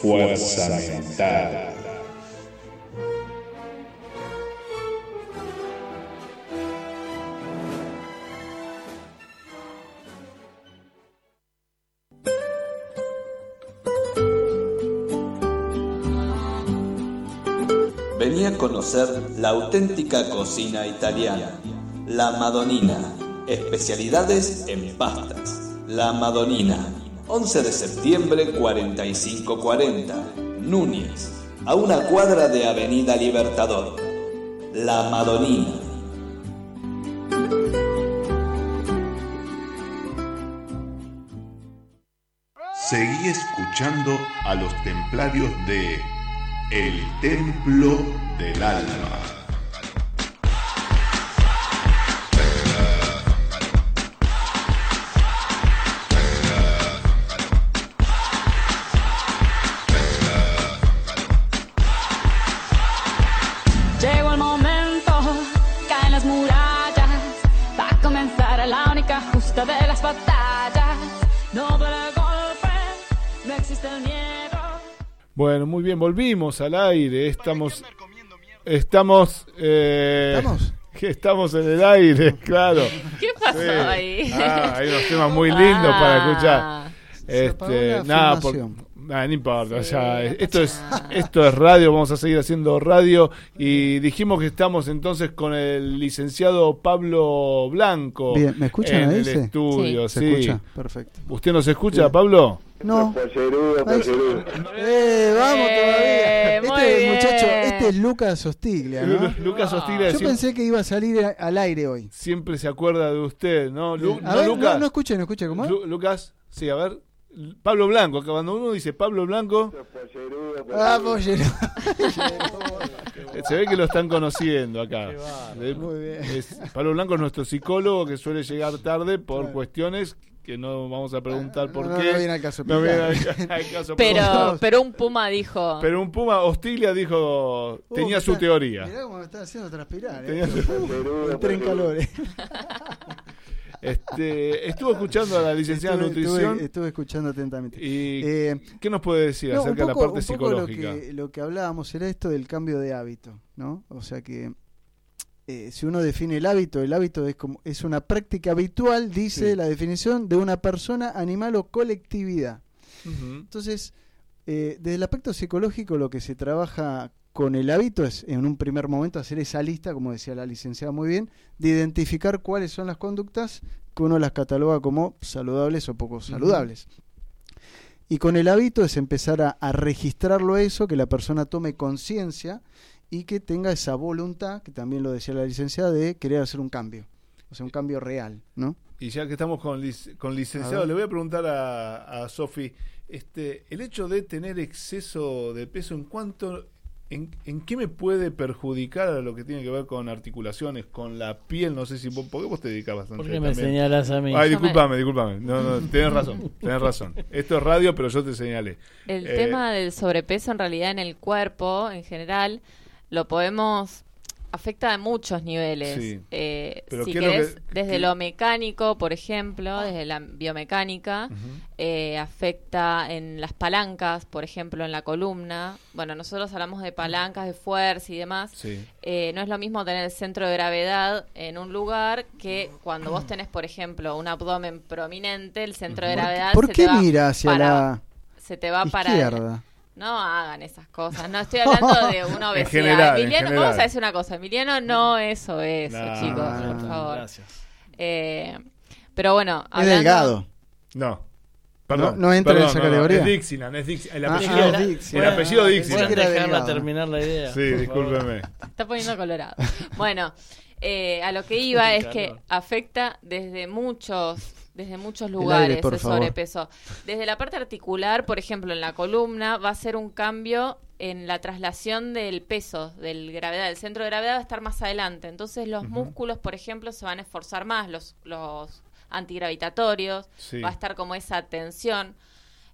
Fuerza Mental. Venía a conocer la auténtica cocina italiana, la Madonina, especialidades en pastas, la Madonina. 11 de septiembre 4540. Núñez. A una cuadra de Avenida Libertador. La Madonina. Seguí escuchando a los templarios de El Templo del Alma. Bueno, muy bien, volvimos al aire. Estamos. Estamos. Eh, ¿Estamos? en el aire, claro. ¿Qué pasó Sí. ahí? Ah, hay unos temas muy lindos para Ah. escuchar. Este, nada, por- filmación. ah, no importa, Sí, ya, no esto es nada. esto es radio, vamos a seguir haciendo radio y dijimos que estamos entonces con el licenciado Pablo Blanco Bien, ¿me escuchan en ahí, el sí? estudio, ¿Se sí. escucha? Perfecto. ¿Usted nos escucha, Bien. Pablo? No. Pollerudo. Eh, vamos Eh, todavía. muy Este bien. muchacho, este es Lucas Ostiglia, ¿no? Lu- Lucas Ostiglia Yo siempre, pensé que iba a salir al aire hoy. siempre se acuerda de usted, ¿no? Lu- a no, ver, Lucas. no, no escuché, no escuché, ¿cómo? Lu- Lucas, sí, a ver. Pablo Blanco, cuando uno dice Pablo Blanco, Pollerudo, Ah, pollerudo. eh, se ve que lo están conociendo acá. Eh, Muy bien. es- Pablo Blanco es nuestro psicólogo que suele llegar tarde por Claro. cuestiones que no vamos a preguntar por No, qué. no viene al caso. No viene al, al caso. Pero, pero un puma dijo. Pero un Puma Hostilia dijo, Uh, tenía su está- teoría. Mirá cómo me está haciendo transpirar. ¿eh? Tenía su- Pollerudo, Entré en pollerudo. calores. Este, estuvo escuchando a la licenciada en Estuve- nutrición Estuve, estuve escuchando atentamente. y Eh, ¿qué nos puede decir No, acerca de la poco- parte un poco lo psicológica? que, lo que hablábamos era esto del cambio de hábito, ¿no? O sea que eh, si uno define el hábito, el hábito es como es una práctica habitual, dice Sí. la definición, de una persona, animal o colectividad. Entonces, eh, desde el aspecto psicológico, lo que se trabaja con el hábito es, en un primer momento, hacer esa lista, como decía la licenciada muy bien, de identificar cuáles son las conductas que uno las cataloga como saludables o poco saludables. Y con el hábito es empezar a, a registrarlo eso, que la persona tome conciencia y que tenga esa voluntad, que también lo decía la licenciada, de querer hacer un cambio. O sea, un cambio real, ¿no? Y ya que estamos con, lic- con licenciado, le voy a preguntar a, a Sofi, este, el hecho de tener exceso de peso, ¿en cuánto, en, en qué me puede perjudicar a lo que tiene que ver con articulaciones, con la piel? No sé si vos, porque vos te dedicas bastante ¿Por qué me también. señalas a mí? Ay, discúlpame, discúlpame. No, no, tenés razón, tenés razón. Esto es radio, pero yo te señalé. El Eh, tema del sobrepeso en realidad en el cuerpo en general lo podemos afecta de muchos niveles. Sí. Eh, si ¿qué es lo querés, que- desde lo mecánico, por ejemplo, desde la biomecánica, eh, afecta en las palancas, por ejemplo, en la columna. Bueno, nosotros hablamos de palancas, de fuerza y demás. Sí. Eh, no es lo mismo tener el centro de gravedad en un lugar que cuando vos tenés, por ejemplo, un abdomen prominente, el centro de ¿Por qué- gravedad ¿Por se qué te va mira hacia para- la se te va para izquierda? No hagan esas cosas. No estoy hablando de una obesidad. general, Emiliano, vamos a decir una cosa. Emiliano no es obeso, No, chicos, no, por no, favor. Gracias. Eh, pero bueno, Es hablando- delgado. No. Perdón, No- no entra en perdón, esa categoría. Es Dixieland, es Dixieland. El Ah, apellido, ah, Dixie. el apellido Bueno, Dixieland. ¿Pueden que era dejarla delgado. terminar la idea? Sí, por favor? discúlpeme. está poniendo colorado. Bueno, eh, a lo que iba Qué es que calor. afecta desde muchos desde muchos aire, lugares por el favor. sobrepeso. Desde la parte articular, por ejemplo, en la columna va a ser un cambio en la traslación del peso, del gravedad, el centro de gravedad va a estar más adelante. Entonces los músculos, por ejemplo, se van a esforzar más, los, los antigravitatorios, Sí. va a estar como esa tensión.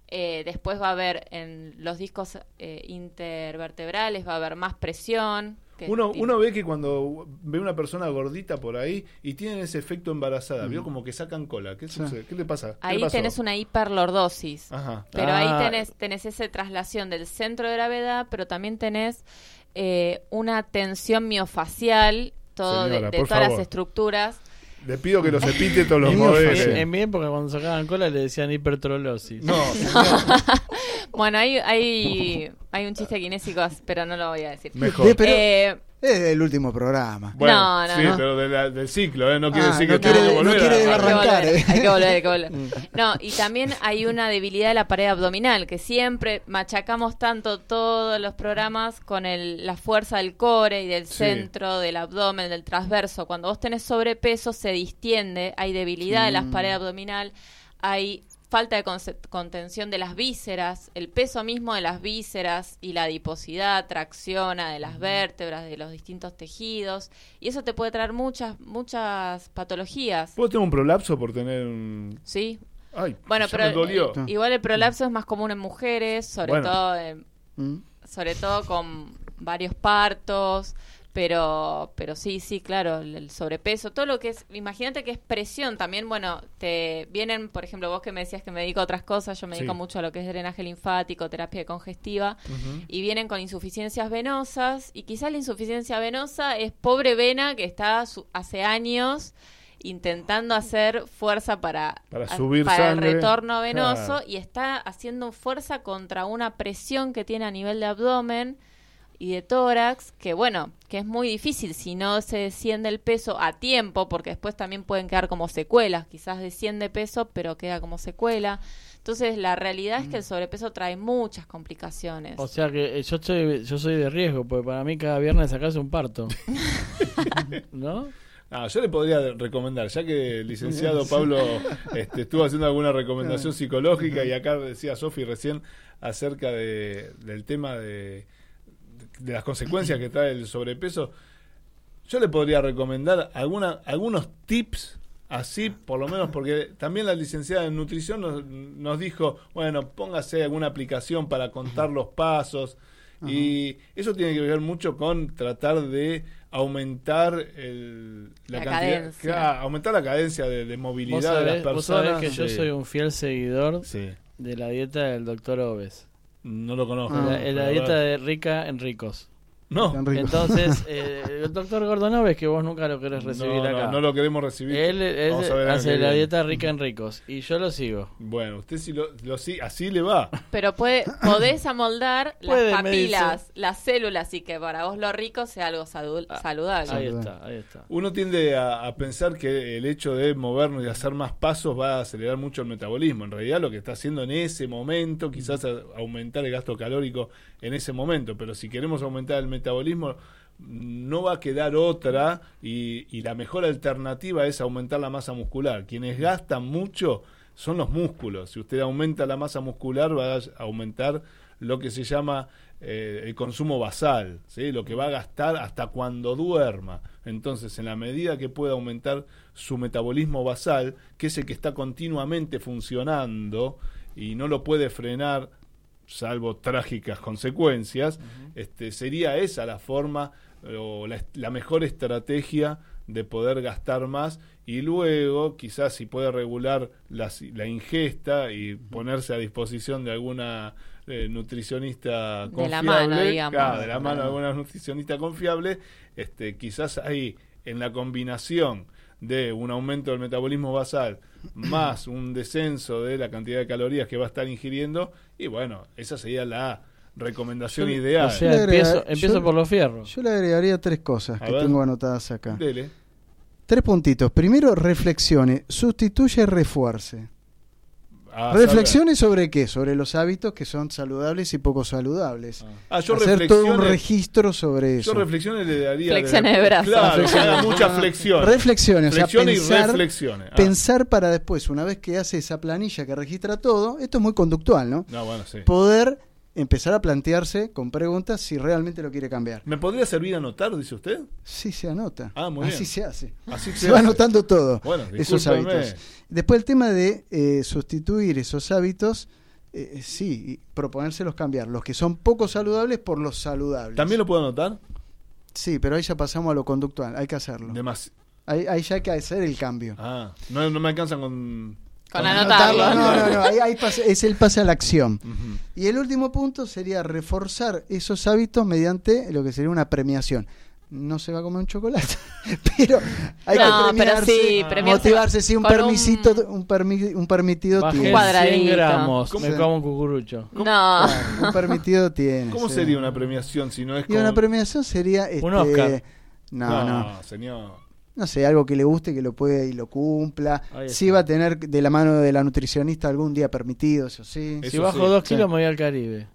Eh, después va a haber en los discos eh, intervertebrales, va a haber más presión. Uno, uno ve que cuando ve una persona gordita por ahí y tienen ese efecto embarazada, vio como que sacan cola. ¿Qué, Sí. sucede? ¿Qué le pasa? ¿Qué Ahí le tenés una hiperlordosis. Ajá. Pero Ah. ahí tenés, tenés esa traslación del centro de gravedad, pero también tenés eh, una tensión miofacial, todo de- Señora, de, todas favor. las estructuras. Le pido que los epite todos los modelos. sí. En mi época cuando sacaban cola le decían hipertrolosis. No, Bueno, hay, hay, hay un chiste kinésico, pero no lo voy a decir. Mejor. Eh, pero- Eh, Es el último programa. Bueno, No, no, sí, no. pero de la- del ciclo, ¿eh? No quiere Ah, decir no que quiere- tengo que no volver. quiere a- hay que arrancar, volver, eh. hay que volver, hay que volver. No, y también hay una debilidad de la pared abdominal, que siempre machacamos tanto todos los programas con el, la fuerza del core y del Sí. centro, del abdomen, del transverso. Cuando vos tenés sobrepeso, se distiende, hay debilidad de las paredes abdominal, hay falta de contención de las vísceras, el peso mismo de las vísceras y la adiposidad tracciona de las vértebras, de los distintos tejidos, y eso te puede traer muchas, muchas patologías. ¿Puedo tener un prolapso por tener un. Sí. Ay, Bueno, pero me dolió. eh, igual el prolapso es más común en mujeres, sobre Bueno. todo en- ¿Mm? sobre todo con varios partos, pero pero sí, sí, claro, el, sobrepeso, todo lo que es, imagínate que es presión también, bueno, te vienen, por ejemplo, vos que me decías que me dedico a otras cosas, yo me dedico Sí. mucho a lo que es drenaje linfático, terapia congestiva, y vienen con insuficiencias venosas, y quizás la insuficiencia venosa es pobre vena que está su- hace años intentando hacer fuerza para, Para subir para sangre. el retorno venoso y está haciendo fuerza contra una presión que tiene a nivel de abdomen y de tórax, que bueno, que es muy difícil si no se desciende el peso a tiempo, porque después también pueden quedar como secuelas, quizás desciende peso, pero queda como secuela. Entonces, la realidad es que el sobrepeso trae muchas complicaciones. O sea que eh, yo soy, yo soy de riesgo, porque para mí cada viernes acá es un parto. ¿No? Ah, yo le podría recomendar, ya que el licenciado Pablo este, estuvo haciendo alguna recomendación psicológica y acá decía Sofi recién acerca de, del tema de, de las consecuencias que trae el sobrepeso, yo le podría recomendar alguna, algunos tips así, por lo menos porque también la licenciada en nutrición nos, nos dijo, bueno, póngase alguna aplicación para contar los pasos y eso tiene que ver mucho con tratar de aumentar el, La cantidad- cadencia. claro, aumentar la cadencia de, de Vos movilidad de las sabés, vos sabés personas. que yo soy un fiel seguidor Sí. de la dieta del doctor Oves. No lo conozco. la, pero la a dieta de rica en ricos. No. Entonces, eh, el doctor Gordon Oves, que vos nunca lo querés recibir no, acá. no lo queremos recibir. Él, hace la dieta rica en ricos y yo lo sigo. Bueno, usted sí lo, lo sí, así le va. Pero puede, podés amoldar Puede, las papilas, las células, y que para vos lo rico sea algo sadu- saludable. Ahí está, ahí está. Uno tiende a, a pensar que el hecho de movernos y hacer más pasos va a acelerar mucho el metabolismo. En realidad lo que está haciendo en ese momento, quizás a- aumentar el gasto calórico en ese momento, pero si queremos aumentar el metabolismo, no va a quedar otra y, y la mejor alternativa es aumentar la masa muscular. Quienes gastan mucho son los músculos. Si usted aumenta la masa muscular va a aumentar lo que se llama eh, el consumo basal, ¿sí? lo que va a gastar hasta cuando duerma. Entonces, en la medida que pueda aumentar su metabolismo basal, que es el que está continuamente funcionando y no lo puede frenar, salvo trágicas consecuencias, este, sería esa la forma o la, mejor estrategia de poder gastar más y luego quizás si puede regular la, la ingesta y ponerse a disposición de alguna eh, nutricionista De la confiable, mano, digamos. claro, de la mano de alguna nutricionista confiable, este, quizás ahí en la combinación de un aumento del metabolismo basal más un descenso de la cantidad de calorías que va a estar ingiriendo y bueno, esa sería la recomendación Yo- ideal. O sea, empiezo, agrega- empiezo yo- por los fierros. Yo le agregaría tres cosas A que ver. tengo anotadas acá. Dele. Tres puntitos. Primero, reflexione, sustituye, refuerce. Ah, Reflexiones sobre qué? Sobre los hábitos que son saludables y poco saludables. Ah, yo Hacer todo un registro sobre eso. Yo reflexiones le daría. Flexiones de brazos. Claro, muchas flexiones. Reflexiones, o sea, Flexiones y pensar- reflexiones. Ah. Pensar para después, una vez que hace esa planilla que registra todo, esto es muy conductual, ¿no? No, bueno, sí. Poder empezar a plantearse con preguntas si realmente lo quiere cambiar. ¿Me podría servir anotar, dice usted? Sí, se anota. Ah, muy Así bien. se hace. Así Se va hace. anotando todo. Bueno, esos hábitos. Después el tema de eh, sustituir esos hábitos, eh, sí, y proponérselos cambiar. Los que son poco saludables por los saludables. ¿También lo puedo anotar? Sí, pero ahí ya pasamos a lo conductual. Hay que hacerlo. Demasi- Ahí, ahí ya hay que hacer el cambio. Ah, no, no me alcanzan con. Con anotarlo. No, no, no. Ahí, ahí pasa- es el pase a la acción. Ujú. Y el último punto sería reforzar esos hábitos mediante lo que sería una premiación. no se va a comer un chocolate. pero hay No, que pero premiarse, sí, motivarse, sí, un con un- permisito, un, permi- un permitido Bajé tiene. cuadradito. 100 gramos, ¿Cómo me se- como un cucurucho. No. Claro, un permitido tiene. ¿Cómo sí. sería una premiación si no es Y una premiación sería este, Un Oscar. No, no, no, señor. No sé, algo que le guste, que lo pueda y lo cumpla. Sí va a tener de la mano de la nutricionista algún día permitido, eso sí. Eso Si bajo sí. dos Sí. kilos me voy al Caribe.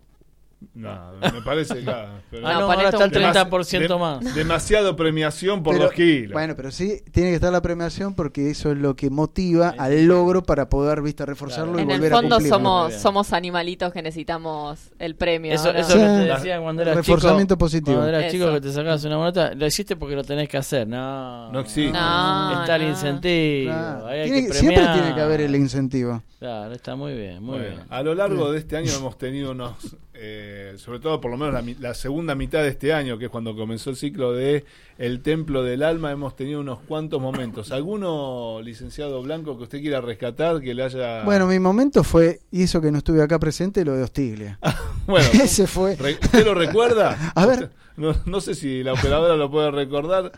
No, me parece claro. pero- Ah, no, No, ahora ponete está el un- 30% Dem- más. Demasiado premiación por Pero- los kilos. Bueno, pero sí, tiene que estar la premiación porque eso es lo que motiva al logro para poder, viste, reforzarlo Claro. y En el volver fondo a cumplir. somos, Bien. somos animalitos que necesitamos el premio. Eso, ¿no? eso Sí. que te decía cuando eras Reforzamiento chico. positivo. Cuando eras Eso. chico que te sacabas una moneta, lo hiciste porque lo tenés que hacer. No, No existe. No, Está el incentivo. Claro. ahí hay Tiene que que- siempre tiene que haber el incentivo. Claro, está muy bien, muy Bueno, bien. a lo largo de este año hemos tenido unos, eh, sobre todo por lo menos la, segunda mitad de este año, que es cuando comenzó el ciclo de El Templo del Alma, hemos tenido unos cuantos momentos. ¿Alguno, licenciado Blanco, que usted quiera rescatar, que le haya... Bueno, mi momento fue, y eso que no estuve acá presente, lo de Hostiglia. Bueno, Ese fue. ¿usted lo recuerda? A ver. No, no sé si la operadora lo puede recordar.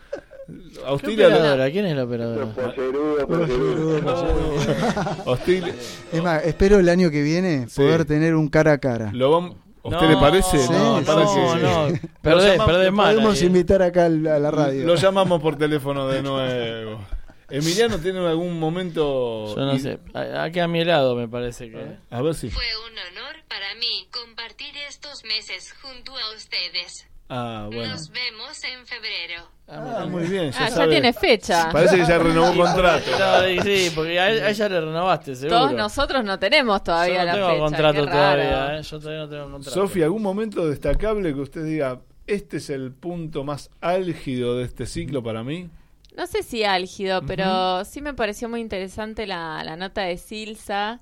¿Qué Auxilia... operadora? ¿Quién es la operadora? Auxilia- Es más, espero el año que viene Sí. poder tener un cara a cara. lo ¿A usted No, le parece? Sí, no, parece sí, que- sí. no, Lo perdés, llamamos- perdés mal. Podemos ahí. invitar acá a la radio. Lo llamamos por teléfono de nuevo. Emiliano tiene algún momento. Yo no y- sé. Aquí a mi lado me parece que. A ver si. Fue un honor para mí compartir estos meses junto a ustedes. Ah, bueno. Nos vemos en febrero. Ah, muy bien. Ya, Ah, ya tiene fecha. Parece que ya renovó contrato. No, y sí, porque a, a ella le renovaste, seguro. Todos nosotros no tenemos Yo todavía no la tengo fecha. contrato todavía, ¿eh? Yo todavía no tengo contrato. Sofía, ¿algún momento destacable que usted diga, este es el punto más álgido de este ciclo para mí? No sé si álgido, pero sí me pareció muy interesante la, la nota de Silsa.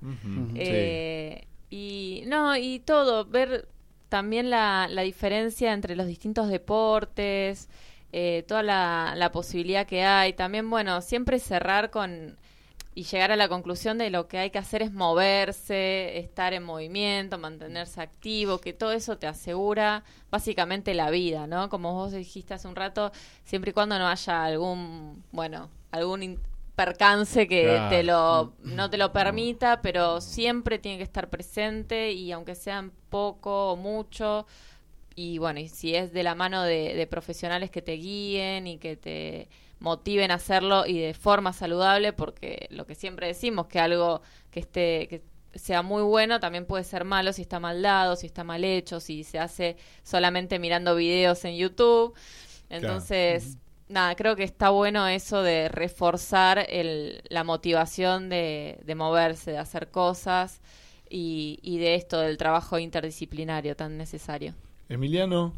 Eh, Y no, y todo, ver también la, la diferencia entre los distintos deportes, eh, toda la, la posibilidad que hay. También, bueno, siempre cerrar con y llegar a la conclusión de lo que hay que hacer es moverse, estar en movimiento, mantenerse activo, que todo eso te asegura básicamente la vida, ¿no? Como vos dijiste hace un rato, siempre y cuando no haya algún, bueno, algún percance que Claro. te lo no te lo permita, pero siempre tiene que estar presente y aunque sean poco o mucho, y bueno, y si es de la mano de, de profesionales que te guíen y que te motiven a hacerlo y de forma saludable, porque lo que siempre decimos, que algo que esté, que sea muy bueno también puede ser malo si está mal dado, si está mal hecho, si se hace solamente mirando videos en YouTube. Entonces, nada, creo que está bueno eso de reforzar el, la motivación de, de moverse, de hacer cosas y, y de esto del trabajo interdisciplinario tan necesario. Emiliano,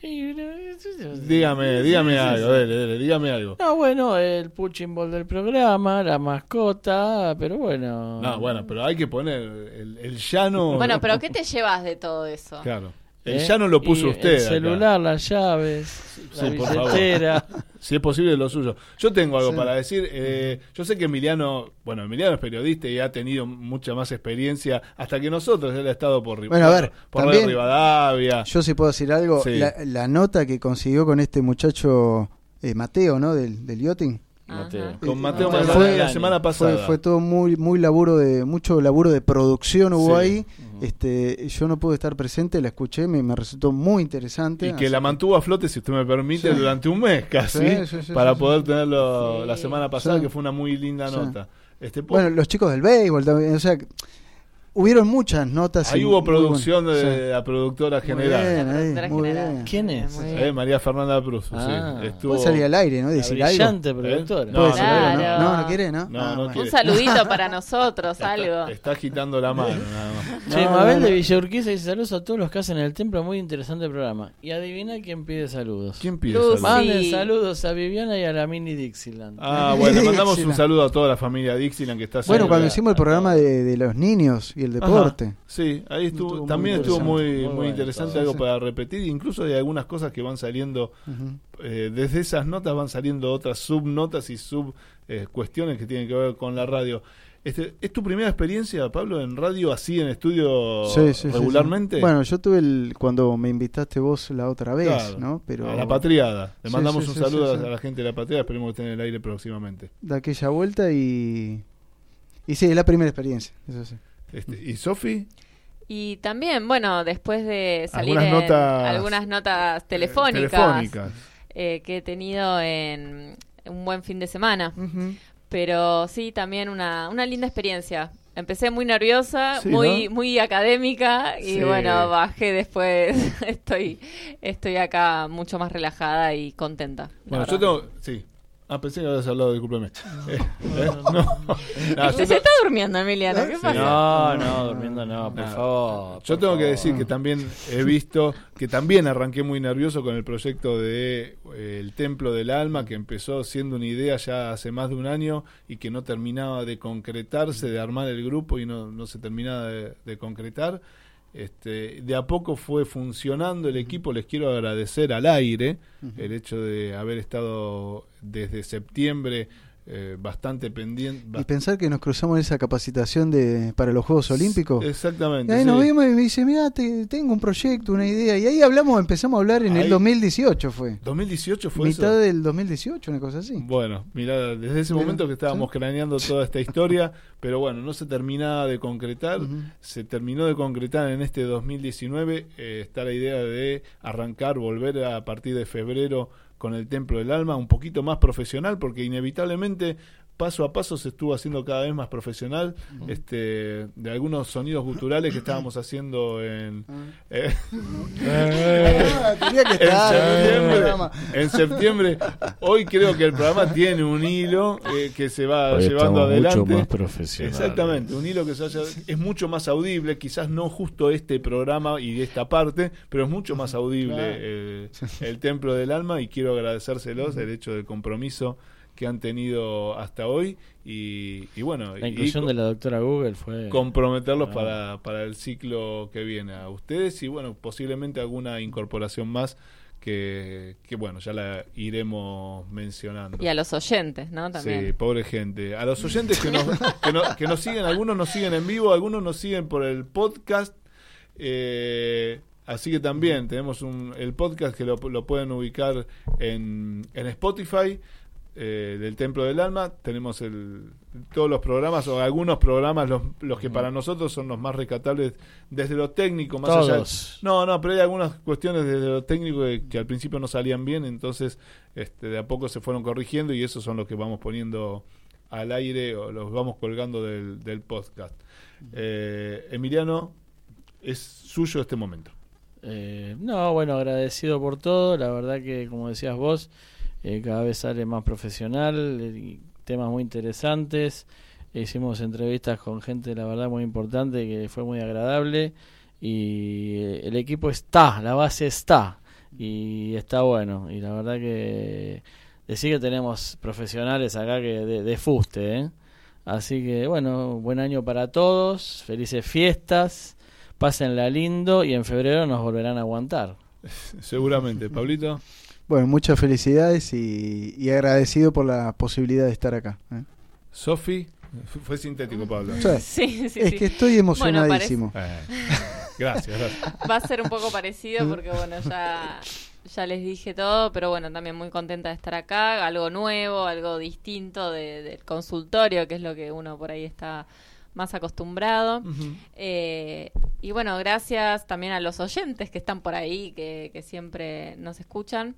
Sí, dígame, sí, dígame sí, sí, algo, dele, dígame algo. No, bueno, el punching ball del programa, la mascota, pero bueno. No, bueno, pero hay que poner el, el llano. Bueno, pero ¿qué te llevas de todo eso? Claro. El ¿eh? llano lo puso Y usted. El acá. celular, las llaves, la Sí, billetera. Si es posible, lo suyo. Yo tengo algo Sí. para decir. Eh, yo sé que Emiliano, bueno, Emiliano es periodista y ha tenido mucha más experiencia hasta que nosotros. Él ha estado por, Bueno, a ver, por también- Rivadavia. Yo sí puedo decir algo. Sí. La, la nota que consiguió con este muchacho eh, Mateo, ¿no? Del, del yachting. Mateo. Con Eh, Mateo fue- Maldonado la fue- semana pasada. Fue, fue todo muy muy laburo de mucho laburo de producción hubo Sí. ahí. Este, yo no pude estar presente, la escuché, me, me resultó muy interesante. y que la mantuvo a flote, si usted me permite, Sí. durante un mes casi, Sí, sí, sí, para poder tenerlo la semana pasada, que fue una muy linda nota. Este, Bueno, los chicos del béisbol también, o sea, hubieron muchas notas. ahí y hubo producción buenas. de, Sí. la productora Muy general. bien, ahí, Productora muy general. bien. ¿Quién es? Muy Eh, María Fernanda Prus, Ah. sí. Estuvo... Salir al aire, ¿no? Decir algo. brillante productora. ¿Eh? No, claro. ¿no? No, no quiere, ¿no? No, Ah, no bueno. quiere. Un saludito para nosotros, Está, algo. está agitando la mano, nada más. Che, No, Mabel no, de no. Villa Urquiza dice saludos a todos los que hacen el templo, muy interesante programa. Y adivina quién pide saludos. ¿Quién pide Lucy. saludos? Manden saludos a Viviana y a la mini Dixieland. Ah, bueno, mandamos un saludo a toda la familia Dixieland que está Bueno, cuando hicimos el programa de los niños y el deporte. Ajá, sí, ahí estuvo, Estuvo muy también estuvo muy, Muy muy, bueno, interesante algo Sí, para repetir, incluso hay algunas cosas que van saliendo, eh, desde esas notas van saliendo otras subnotas y sub eh, cuestiones que tienen que ver con la radio. Este, ¿Es tu primera experiencia, Pablo, en radio así en estudio Sí, sí, sí, sí. regularmente? Bueno, yo tuve el cuando me invitaste vos la otra vez, Claro, ¿no? Pero a la Patriada. Le Sí, mandamos sí, un sí, saludo sí, sí. a la gente de la Patriada. Esperemos que estén en el aire próximamente. de aquella vuelta y y sí, es la primera experiencia, eso sí. Este, ¿Y Sofi? Y también, bueno, después de salir Algunas en notas, algunas notas telefónicas, telefónicas. eh, que he tenido en un buen fin de semana. Pero sí, también una, una linda experiencia. Empecé muy nerviosa, Sí, muy ¿no? muy académica y Sí. bueno, bajé después. estoy estoy acá mucho más relajada y contenta. Bueno, yo tengo. Sí. Ah, pensé que habías hablado, discúlpeme. Eh, eh, no. No, Se está durmiendo, Emiliano. ¿Qué Sí. pasa? No, no, durmiendo no, por favor. Yo por tengo que decir que también he visto que también arranqué muy nervioso con el proyecto de eh, El Templo del Alma, que empezó siendo una idea ya hace más de un año y que no terminaba de concretarse, de armar el grupo y no, no se terminaba de, de concretar. Este, de a poco fue funcionando el equipo, les quiero agradecer al aire el hecho de haber estado desde septiembre eh, bastante pendiente. Y pensar que nos cruzamos en esa capacitación de para los Juegos Olímpicos. Exactamente. Y ahí sí. nos vimos y me dice, mira, tengo un proyecto, una idea. Y ahí hablamos, empezamos a hablar en Ahí- el 2018 fue. 2018 fue Mitad eso. del 2018, una cosa así. Bueno, mira, desde ese momento que estábamos craneando toda esta historia, pero bueno, no se terminaba de concretar, se terminó de concretar en este 2019, eh, está la idea de arrancar, volver a partir de febrero con el Templo del Alma, un poquito más profesional, porque inevitablemente paso a paso se estuvo haciendo cada vez más profesional, este, de algunos sonidos guturales que estábamos haciendo en... eh, Ah, tenía que en estar en el septiembre, programa. en septiembre. Hoy creo que el programa tiene un hilo eh, que se va Hoy llevando adelante. mucho más profesionales. Exactamente, un hilo que se vaya- es mucho más audible, quizás no justo este programa y esta parte, pero es mucho más audible Claro. eh, el Templo del Alma y quiero agradecérselos el hecho del compromiso que han tenido hasta hoy y, y bueno, La inclusión y- de la doctora Google fue... comprometerlos Ah. para, para el ciclo que viene a ustedes y bueno, posiblemente alguna incorporación más que, que bueno, ya la iremos mencionando. Y a los oyentes, ¿no? Sí, También. pobre gente. A los oyentes que nos, que, no- que nos siguen, algunos nos siguen en vivo, algunos nos siguen por el podcast. eh, así que también tenemos un, el podcast que lo, lo pueden ubicar en, en Spotify. Eh, del Templo del Alma tenemos el, todos los programas o algunos programas los, los que para nosotros son los más rescatables desde lo técnico más allá no no pero hay algunas cuestiones desde lo técnico que, que al principio no salían bien entonces este, de a poco se fueron corrigiendo y esos son los que vamos poniendo al aire o los vamos colgando del, del podcast. Eh, Emiliano es suyo este momento. Eh, no, bueno, agradecido por todo. La verdad que, como decías vos, eh, cada vez sale más profesional, eh, temas muy interesantes. Hicimos entrevistas con gente, la verdad, muy importante, que fue muy agradable. Y eh, el equipo está, la base está. Y está bueno. Y la verdad que decir que tenemos profesionales acá que de fuste, ¿eh? Así que, bueno, buen año para todos. Felices fiestas. Pásenla lindo y en febrero nos volverán a aguantar. seguramente Pablito Bueno, muchas felicidades y, y agradecido por la posibilidad de estar acá. ¿eh? Sofi fue sintético Pablo Sí. Sí, sí, es sí. que estoy Bueno, emocionadísimo. Eh, gracias, gracias Va a ser un poco parecido porque, bueno, ya, ya les dije todo, pero bueno, también muy contenta de estar acá. Algo nuevo, algo distinto de- del consultorio, que es lo que uno por ahí está más acostumbrado. Eh, y bueno, gracias también a los oyentes que están por ahí, que, que siempre nos escuchan.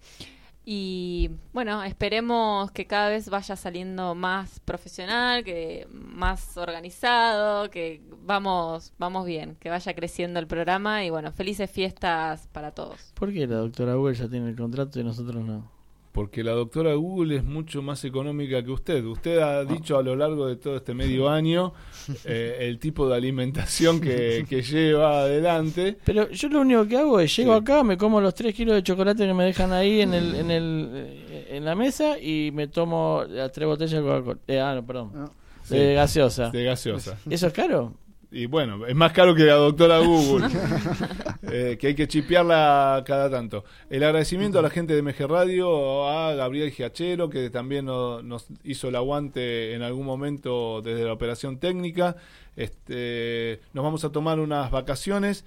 Y bueno, esperemos que cada vez vaya saliendo más profesional, que más organizado, que vamos, vamos bien, que vaya creciendo el programa y bueno, felices fiestas para todos. ¿Por qué la doctora Google ya tiene el contrato y nosotros no? Porque la doctora Google es mucho más económica que usted. Usted ha dicho a lo largo de todo este medio año eh, el tipo de alimentación que, que lleva adelante. Pero yo lo único que hago es llego Sí. acá, me como los 3 kilos de chocolate que me dejan ahí en el, en el eh, en la mesa y me tomo las tres botellas de Coca-Cola. Eh, ah, no, perdón. Sí. De gaseosa. De gaseosa. ¿Eso es caro? Y bueno, es más caro que la doctora Google, eh, que hay que chipearla cada tanto. El agradecimiento a la gente de MG Radio, a Gabriel Giachero, que también no- nos hizo el aguante en algún momento desde la operación técnica. Este, nos vamos a tomar unas vacaciones.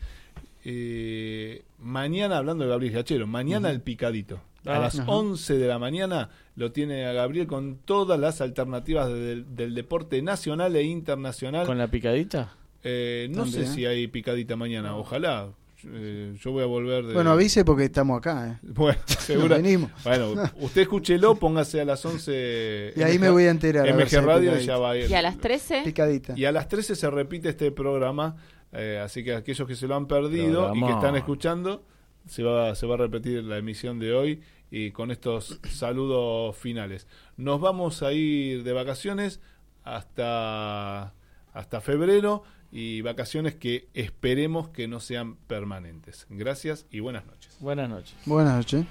Eh, mañana, hablando de Gabriel Giachero, mañana el picadito. A Ah, las ajá. 11 de la mañana lo tiene a Gabriel con todas las alternativas del, del deporte nacional e internacional. ¿Con la picadita? Eh, no sé si hay picadita mañana, ojalá. Eh, yo voy a volver de... Bueno, avise porque estamos acá. ¿eh? Bueno, seguro. venimos. Bueno, usted escúchelo, póngase a las 11. Y ahí me voy a enterar, MG Radio picadita. ya va a ir. Y a las 13, Picadita. Y a las 13 se repite este programa. eh, así que aquellos que se lo han perdido y que están escuchando, se va, se va a repetir la emisión de hoy y con estos saludos finales. Nos vamos a ir de vacaciones hasta, hasta febrero y vacaciones que esperemos que no sean permanentes. Gracias y buenas noches. Buenas noches. Buenas noches.